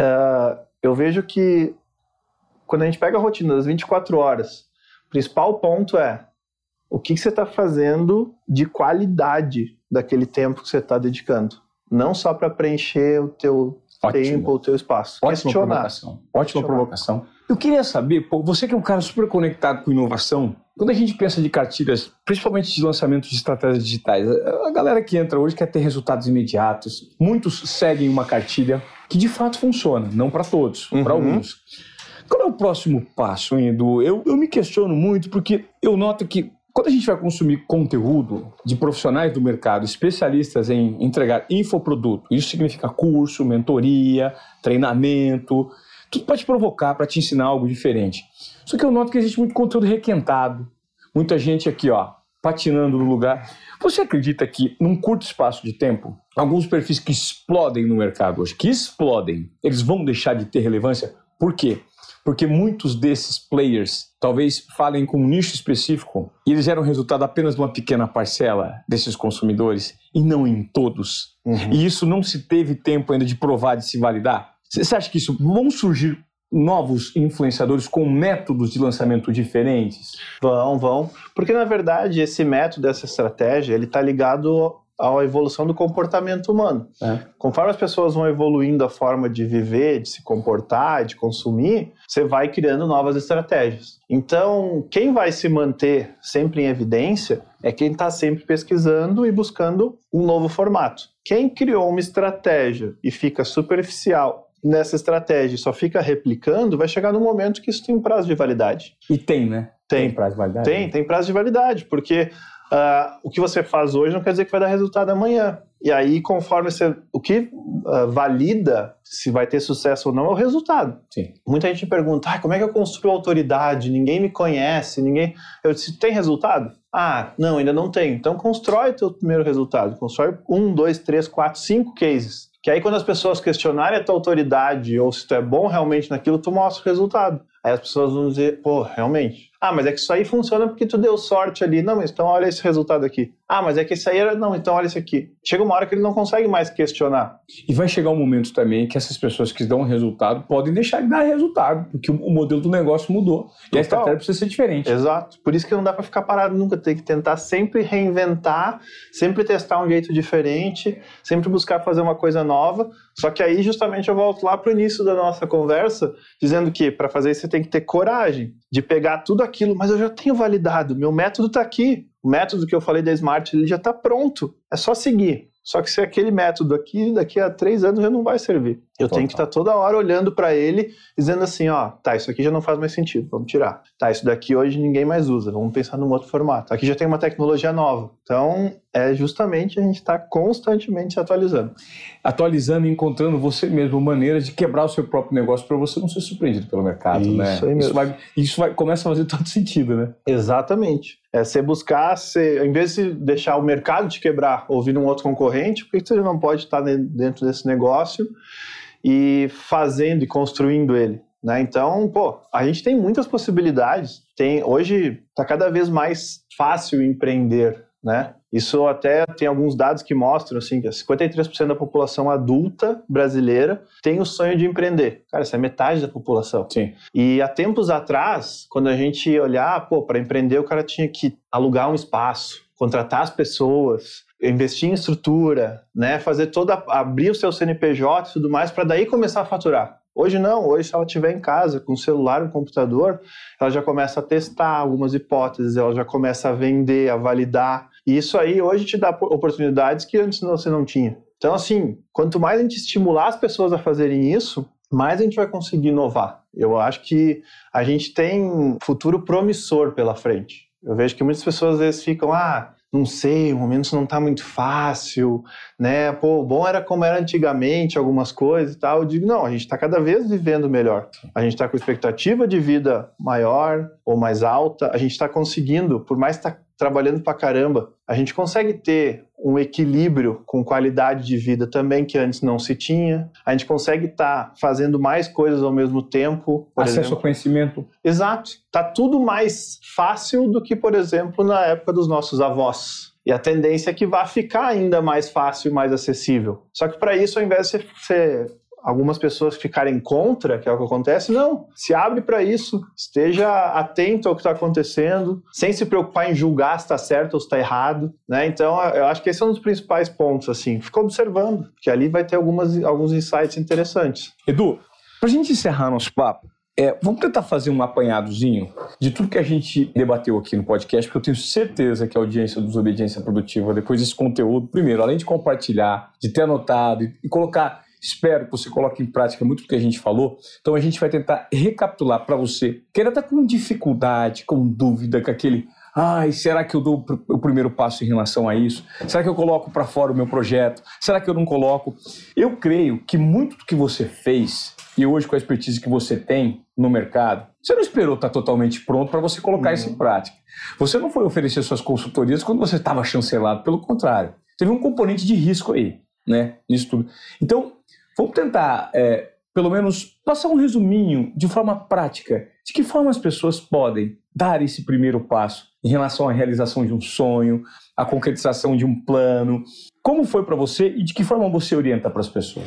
uh, eu vejo que quando a gente pega a rotina das 24 horas, o principal ponto é o que, que você está fazendo de qualidade daquele tempo que você está dedicando. Não só para preencher o teu Ótimo. tempo, o teu espaço. Ótima Questionar. provocação. Ótima Questionar. provocação. Eu queria saber, pô, você que é um cara super conectado com inovação, quando a gente pensa de cartilhas, principalmente de lançamento de estratégias digitais, a galera que entra hoje quer ter resultados imediatos. Muitos seguem uma cartilha que de fato funciona, não para todos, uhum. para alguns. Qual é o próximo passo, Edu? Eu, eu me questiono muito porque eu noto que quando a gente vai consumir conteúdo de profissionais do mercado, especialistas em entregar infoproduto, isso significa curso, mentoria, treinamento, tudo pode provocar para te ensinar algo diferente. Só que eu noto que existe muito conteúdo requentado, muita gente aqui, ó, patinando no lugar. Você acredita que, num curto espaço de tempo, alguns perfis que explodem no mercado hoje, que explodem, eles vão deixar de ter relevância? Por quê? Porque muitos desses players talvez falem com um nicho específico e eles geram resultado apenas de uma pequena parcela desses consumidores e não em todos. Uhum. E isso não se teve tempo ainda de provar, de se validar. Você acha que isso vão surgir novos influenciadores com métodos de lançamento diferentes? Vão, vão. Porque na verdade esse método, essa estratégia, ele está ligado à evolução do comportamento humano. É. Conforme as pessoas vão evoluindo a forma de viver, de se comportar, de consumir, você vai criando novas estratégias. Então, quem vai se manter sempre em evidência é quem está sempre pesquisando e buscando um novo formato. Quem criou uma estratégia e fica superficial nessa estratégia e só fica replicando, vai chegar no momento que isso tem um prazo de validade. E tem, né? Tem, tem prazo de validade? Tem, tem prazo de validade, porque uh, o que você faz hoje não quer dizer que vai dar resultado amanhã. E aí, conforme você. O que uh, valida se vai ter sucesso ou não é o resultado. Sim. Muita gente pergunta: ah, como é que eu construo autoridade? Ninguém me conhece, ninguém. Eu disse: tem resultado? Ah, não, ainda não tem. Então, constrói o teu primeiro resultado. Constrói um, dois, três, quatro, cinco cases. Que aí, quando as pessoas questionarem a tua autoridade ou se tu é bom realmente naquilo, tu mostra o resultado. Aí as pessoas vão dizer, pô, realmente. Ah, mas é que isso aí funciona porque tu deu sorte ali. Não, mas então olha esse resultado aqui. Ah, mas é que isso aí era. Não, então olha esse aqui. Chega uma hora que ele não consegue mais questionar. E vai chegar um momento também que essas pessoas que dão resultado podem deixar de dar resultado, porque o modelo do negócio mudou. E a estratégia precisa ser diferente. Exato. Por isso que não dá para ficar parado nunca. Tem que tentar sempre reinventar, sempre testar um jeito diferente, sempre buscar fazer uma coisa nova. Só que aí, justamente, eu volto lá para o início da nossa conversa, dizendo que para fazer isso você tem que ter coragem de pegar tudo aquilo, mas eu já tenho validado, meu método está aqui. O método que eu falei da Smart ele já está pronto, é só seguir. Só que se aquele método aqui, daqui a três anos já não vai servir. Eu Total. tenho que estar tá toda hora olhando para ele, dizendo assim, ó, tá, isso aqui já não faz mais sentido, vamos tirar. Tá, isso daqui hoje ninguém mais usa, vamos pensar num outro formato. Aqui já tem uma tecnologia nova. Então, é justamente a gente estar tá constantemente se atualizando. Atualizando e encontrando você mesmo maneiras de quebrar o seu próprio negócio para você não ser surpreendido pelo mercado, isso né? Aí mesmo. Isso vai, isso vai começa a fazer todo sentido, né? Exatamente. É você buscar, você, em vez de deixar o mercado te quebrar ouvindo um outro concorrente, por que você não pode estar dentro desse negócio e fazendo e construindo ele? Né? Então, pô, a gente tem muitas possibilidades. Tem hoje está cada vez mais fácil empreender, né? Isso até tem alguns dados que mostram assim, que 53% da população adulta brasileira tem o sonho de empreender. Cara, isso é metade da população. Sim. E há tempos atrás, quando a gente olhar, pô, para empreender o cara tinha que alugar um espaço, contratar as pessoas, investir em estrutura, né, fazer toda abrir o seu CNPJ e tudo mais para daí começar a faturar. Hoje não, hoje se ela estiver em casa com o celular, um computador, ela já começa a testar algumas hipóteses, ela já começa a vender, a validar. E isso aí hoje te dá oportunidades que antes você não tinha. Então, assim, quanto mais a gente estimular as pessoas a fazerem isso, mais a gente vai conseguir inovar. Eu acho que a gente tem futuro promissor pela frente. Eu vejo que muitas pessoas às vezes ficam, ah, não sei, o momento não está muito fácil, né? Pô, bom era como era antigamente, algumas coisas e tal. Eu digo, não, a gente está cada vez vivendo melhor. A gente está com expectativa de vida maior ou mais alta. A gente está conseguindo, por mais estar tá trabalhando pra caramba, a gente consegue ter um equilíbrio com qualidade de vida também que antes não se tinha. A gente consegue estar tá fazendo mais coisas ao mesmo tempo. Acesso exemplo. ao conhecimento. Exato. Tá tudo mais fácil do que, por exemplo, na época dos nossos avós. E a tendência é que vá ficar ainda mais fácil e mais acessível. Só que para isso, ao invés de você algumas pessoas ficarem contra, que é o que acontece, não. Se abre para isso, esteja atento ao que está acontecendo, sem se preocupar em julgar se está certo ou se está errado. Né? Então, eu acho que esse é um dos principais pontos. assim. Fica observando, que ali vai ter algumas, alguns insights interessantes. Edu, para a gente encerrar nosso papo, é, vamos tentar fazer um apanhadozinho de tudo que a gente debateu aqui no podcast, porque eu tenho certeza que a audiência do Desobediência Produtiva, depois desse conteúdo, primeiro, além de compartilhar, de ter anotado e, e colocar Espero que você coloque em prática muito do que a gente falou. Então a gente vai tentar recapitular para você que ainda está com dificuldade, com dúvida, com aquele. Ai, será que eu dou o primeiro passo em relação a isso? Será que eu coloco para fora o meu projeto? Será que eu não coloco? Eu creio que muito do que você fez e hoje com a expertise que você tem no mercado, você não esperou estar tá totalmente pronto para você colocar isso em prática. Você não foi oferecer suas consultorias quando você estava chancelado, pelo contrário. Teve um componente de risco aí, né, nisso tudo. Então, Vamos tentar, é, pelo menos, passar um resuminho de forma prática de que forma as pessoas podem dar esse primeiro passo em relação à realização de um sonho, à concretização de um plano. Como foi para você e de que forma você orienta para as pessoas?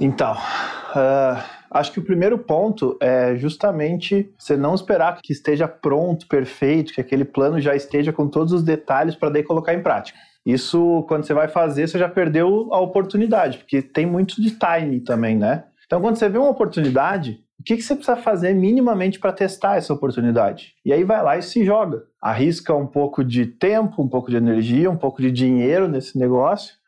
Então, uh, acho que o primeiro ponto é justamente você não esperar que esteja pronto, perfeito, que aquele plano já esteja com todos os detalhes para daí colocar em prática. Isso, quando você vai fazer, você já perdeu a oportunidade, porque tem muito de timing também, né? Então, quando você vê uma oportunidade, o que, que você precisa fazer minimamente para testar essa oportunidade? E aí vai lá e se joga. Arrisca um pouco de tempo, um pouco de energia, um pouco de dinheiro nesse negócio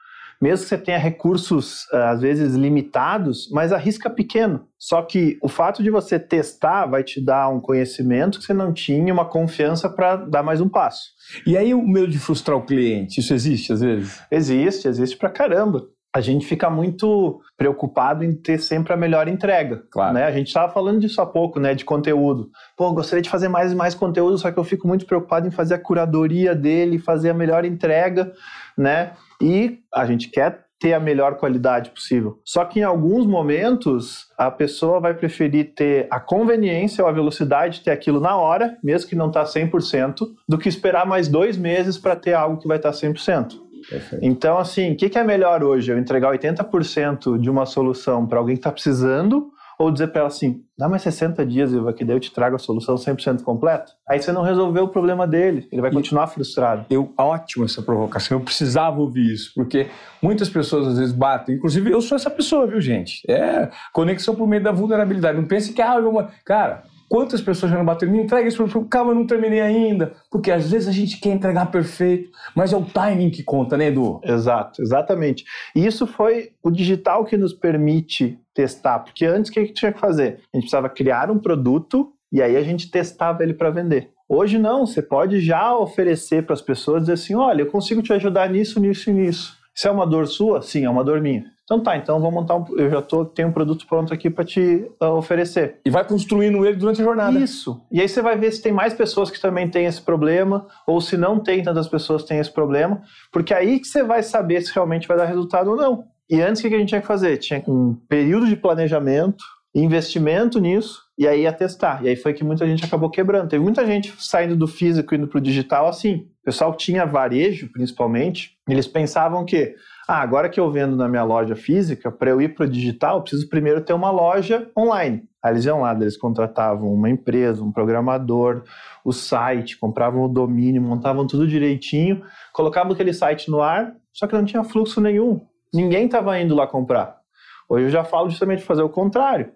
mesmo que você tenha recursos eh, às vezes limitados, mas arrisca pequeno. Só que o fato de você testar vai te dar um conhecimento que você não tinha, uma confiança para dar mais um passo. E aí o medo de frustrar o cliente, isso existe às vezes? Existe, existe pra caramba a gente fica muito preocupado em ter sempre a melhor entrega. Claro. Né? A gente estava falando disso há pouco, né? De conteúdo. Pô, gostaria de fazer mais e mais conteúdo, só que eu fico muito preocupado em fazer a curadoria dele, fazer a melhor entrega, né? E a gente quer ter a melhor qualidade possível. Só que em alguns momentos a pessoa vai preferir ter a conveniência ou a velocidade de ter aquilo na hora, mesmo que não está 100%, do que esperar mais dois meses para ter algo que vai estar tá 100%. Perfeito. Então, assim, o que, que, é melhor hoje? Eu entregar 80% de uma solução para alguém que está precisando ou dizer para ela assim, dá mais 60 dias, Iva, que daí eu te trago a solução 100% completa? Aí você não resolveu o problema dele, ele vai continuar frustrado. Eu, ótimo essa provocação, eu precisava ouvir isso, porque muitas pessoas às vezes batem, inclusive eu sou essa pessoa, viu, gente? É conexão por meio da vulnerabilidade. Não pense que, ah, eu... cara, Quantas pessoas já não bateram? Me entrega isso, calma, eu não terminei ainda. Porque às vezes a gente quer entregar perfeito, mas é o timing que conta, né, Edu? Exato, exatamente. E isso foi o digital que nos permite testar. Porque antes o que a gente tinha que fazer? A gente precisava criar um produto e aí a gente testava ele para vender. Hoje não, você pode já oferecer para as pessoas dizer assim: olha, eu consigo te ajudar nisso, nisso e nisso. Isso é uma dor sua? Sim, é uma dor minha. Então tá, então vou montar um. Eu já tô, tenho um produto pronto aqui para te uh, oferecer. E vai construindo ele durante a jornada. Isso. E aí você vai ver se tem mais pessoas que também têm esse problema, ou se não tem tantas pessoas que têm esse problema, porque aí que você vai saber se realmente vai dar resultado ou não. E antes o que a gente tinha que fazer? Tinha um período de planejamento, investimento nisso, e aí ia testar. E aí foi que muita gente acabou quebrando. Teve muita gente saindo do físico e indo para o digital assim. O pessoal tinha varejo, principalmente, eles pensavam que ah, agora que eu vendo na minha loja física, para eu ir para o digital, eu preciso primeiro ter uma loja online. Aí eles iam lá, eles contratavam uma empresa, um programador, o site, compravam o domínio, montavam tudo direitinho, colocavam aquele site no ar, só que não tinha fluxo nenhum. Ninguém estava indo lá comprar. Hoje eu já falo justamente de fazer o contrário.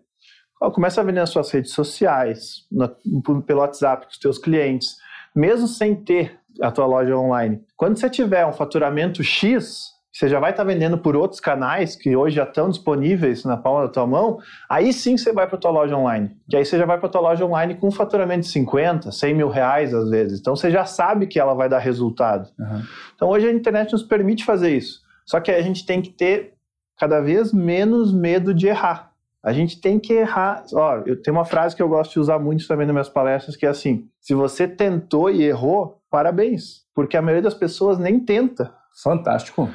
Começa a vender nas suas redes sociais, no, pelo WhatsApp com os teus clientes, mesmo sem ter a tua loja online. Quando você tiver um faturamento X, você já vai estar tá vendendo por outros canais que hoje já estão disponíveis na palma da tua mão, aí sim você vai para a tua loja online. Que aí você já vai para a tua loja online com um faturamento de 50, 100 mil reais às vezes. Então você já sabe que ela vai dar resultado. Uhum. Então hoje a internet nos permite fazer isso. Só que a gente tem que ter cada vez menos medo de errar. A gente tem que errar. Ó, eu tenho uma frase que eu gosto de usar muito também nas minhas palestras que é assim: se você tentou e errou, parabéns, porque a maioria das pessoas nem tenta. Fantástico.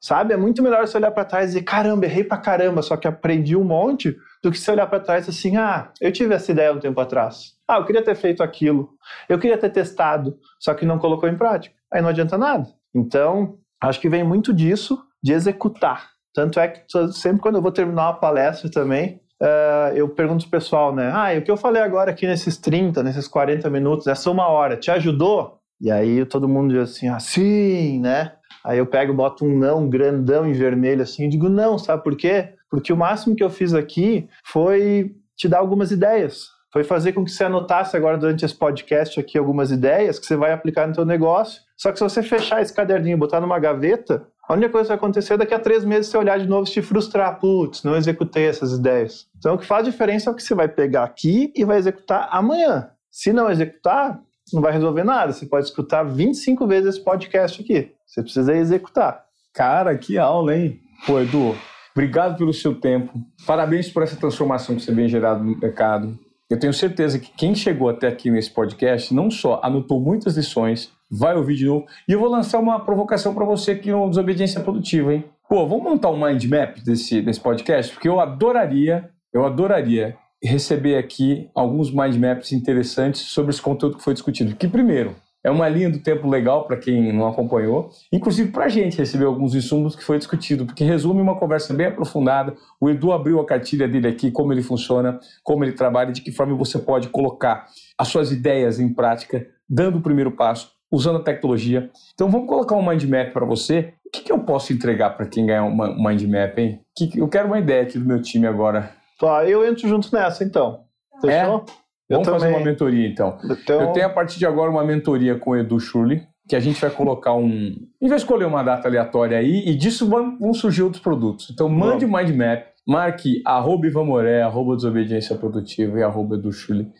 Sabe? É muito melhor você olhar para trás e dizer, caramba, errei pra caramba, só que aprendi um monte, do que você olhar para trás assim, ah, eu tive essa ideia um tempo atrás. Ah, eu queria ter feito aquilo. Eu queria ter testado, só que não colocou em prática. Aí não adianta nada. Então, acho que vem muito disso, de executar. Tanto é que sempre quando eu vou terminar uma palestra também, uh, eu pergunto pro pessoal, né? Ah, o que eu falei agora aqui nesses 30, nesses 40 minutos, essa uma hora, te ajudou? E aí todo mundo diz assim, ah, sim, né? Aí eu pego, boto um não grandão em vermelho assim, e digo não, sabe por quê? Porque o máximo que eu fiz aqui foi te dar algumas ideias. Foi fazer com que você anotasse agora durante esse podcast aqui algumas ideias que você vai aplicar no seu negócio. Só que se você fechar esse caderninho e botar numa gaveta, a única coisa que vai acontecer é daqui a três meses você olhar de novo e te frustrar. Putz, não executei essas ideias. Então o que faz diferença é o que você vai pegar aqui e vai executar amanhã. Se não executar, não vai resolver nada. Você pode escutar 25 vezes esse podcast aqui. Você precisa executar. Cara, que aula, hein? Pô, Edu, obrigado pelo seu tempo. Parabéns por essa transformação que você vem gerado no mercado. Eu tenho certeza que quem chegou até aqui nesse podcast não só anotou muitas lições, vai ouvir de novo. E eu vou lançar uma provocação para você aqui no Desobediência Produtiva, hein? Pô, vamos montar um mind map desse, desse podcast? Porque eu adoraria, eu adoraria receber aqui alguns mind maps interessantes sobre esse conteúdo que foi discutido. Que primeiro, é uma linha do tempo legal para quem não acompanhou, inclusive para a gente receber alguns insumos que foi discutido, porque resume uma conversa bem aprofundada. O Edu abriu a cartilha dele aqui, como ele funciona, como ele trabalha, de que forma você pode colocar as suas ideias em prática, dando o primeiro passo, usando a tecnologia. Então vamos colocar um mind map para você. O que, que, eu posso entregar para quem ganhar um mind map, hein? Que, eu quero uma ideia aqui do meu time agora. Tá, eu entro junto nessa então. Fechou? É? Vamos fazer uma mentoria então. então. Eu tenho a partir de agora uma mentoria com o Edu Schurli, que a gente vai colocar um. A gente vai escolher uma data aleatória aí e disso vão, vão surgir outros produtos. Então mande o um mind map, marque arroba Ivamoré, arroba Desobediência Produtiva e arroba Edu Schurli,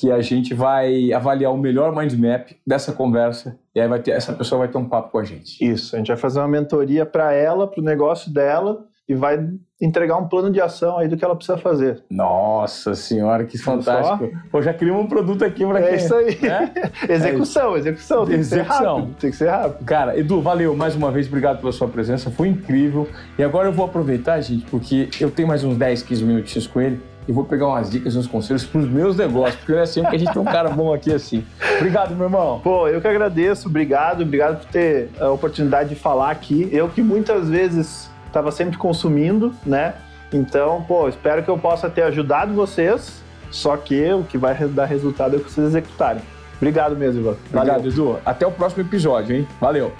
que a gente vai avaliar o melhor mind map dessa conversa e aí vai ter, essa pessoa vai ter um papo com a gente. Isso, a gente vai fazer uma mentoria para ela, para o negócio dela e vai entregar um plano de ação aí do que ela precisa fazer. Nossa senhora, que fantástico. Pô, já criamos um produto aqui para É isso aí. Né? execução, é execução. Tem execução. que ser rápido. Tem que ser rápido. Cara, Edu, valeu mais uma vez, obrigado pela sua presença, foi incrível. E agora eu vou aproveitar, gente, porque eu tenho mais uns 10, 15 minutinhos com ele e vou pegar umas dicas, uns conselhos para os meus negócios, porque é assim que a gente tem um cara bom aqui assim. Obrigado, meu irmão. Pô, eu que agradeço, obrigado, obrigado por ter a oportunidade de falar aqui. Eu que muitas vezes estava sempre consumindo, né? Então, pô, espero que eu possa ter ajudado vocês, só que o que vai dar resultado é que vocês executarem. Obrigado mesmo, Ivan. Obrigado, Edu. Até o próximo episódio, hein? Valeu.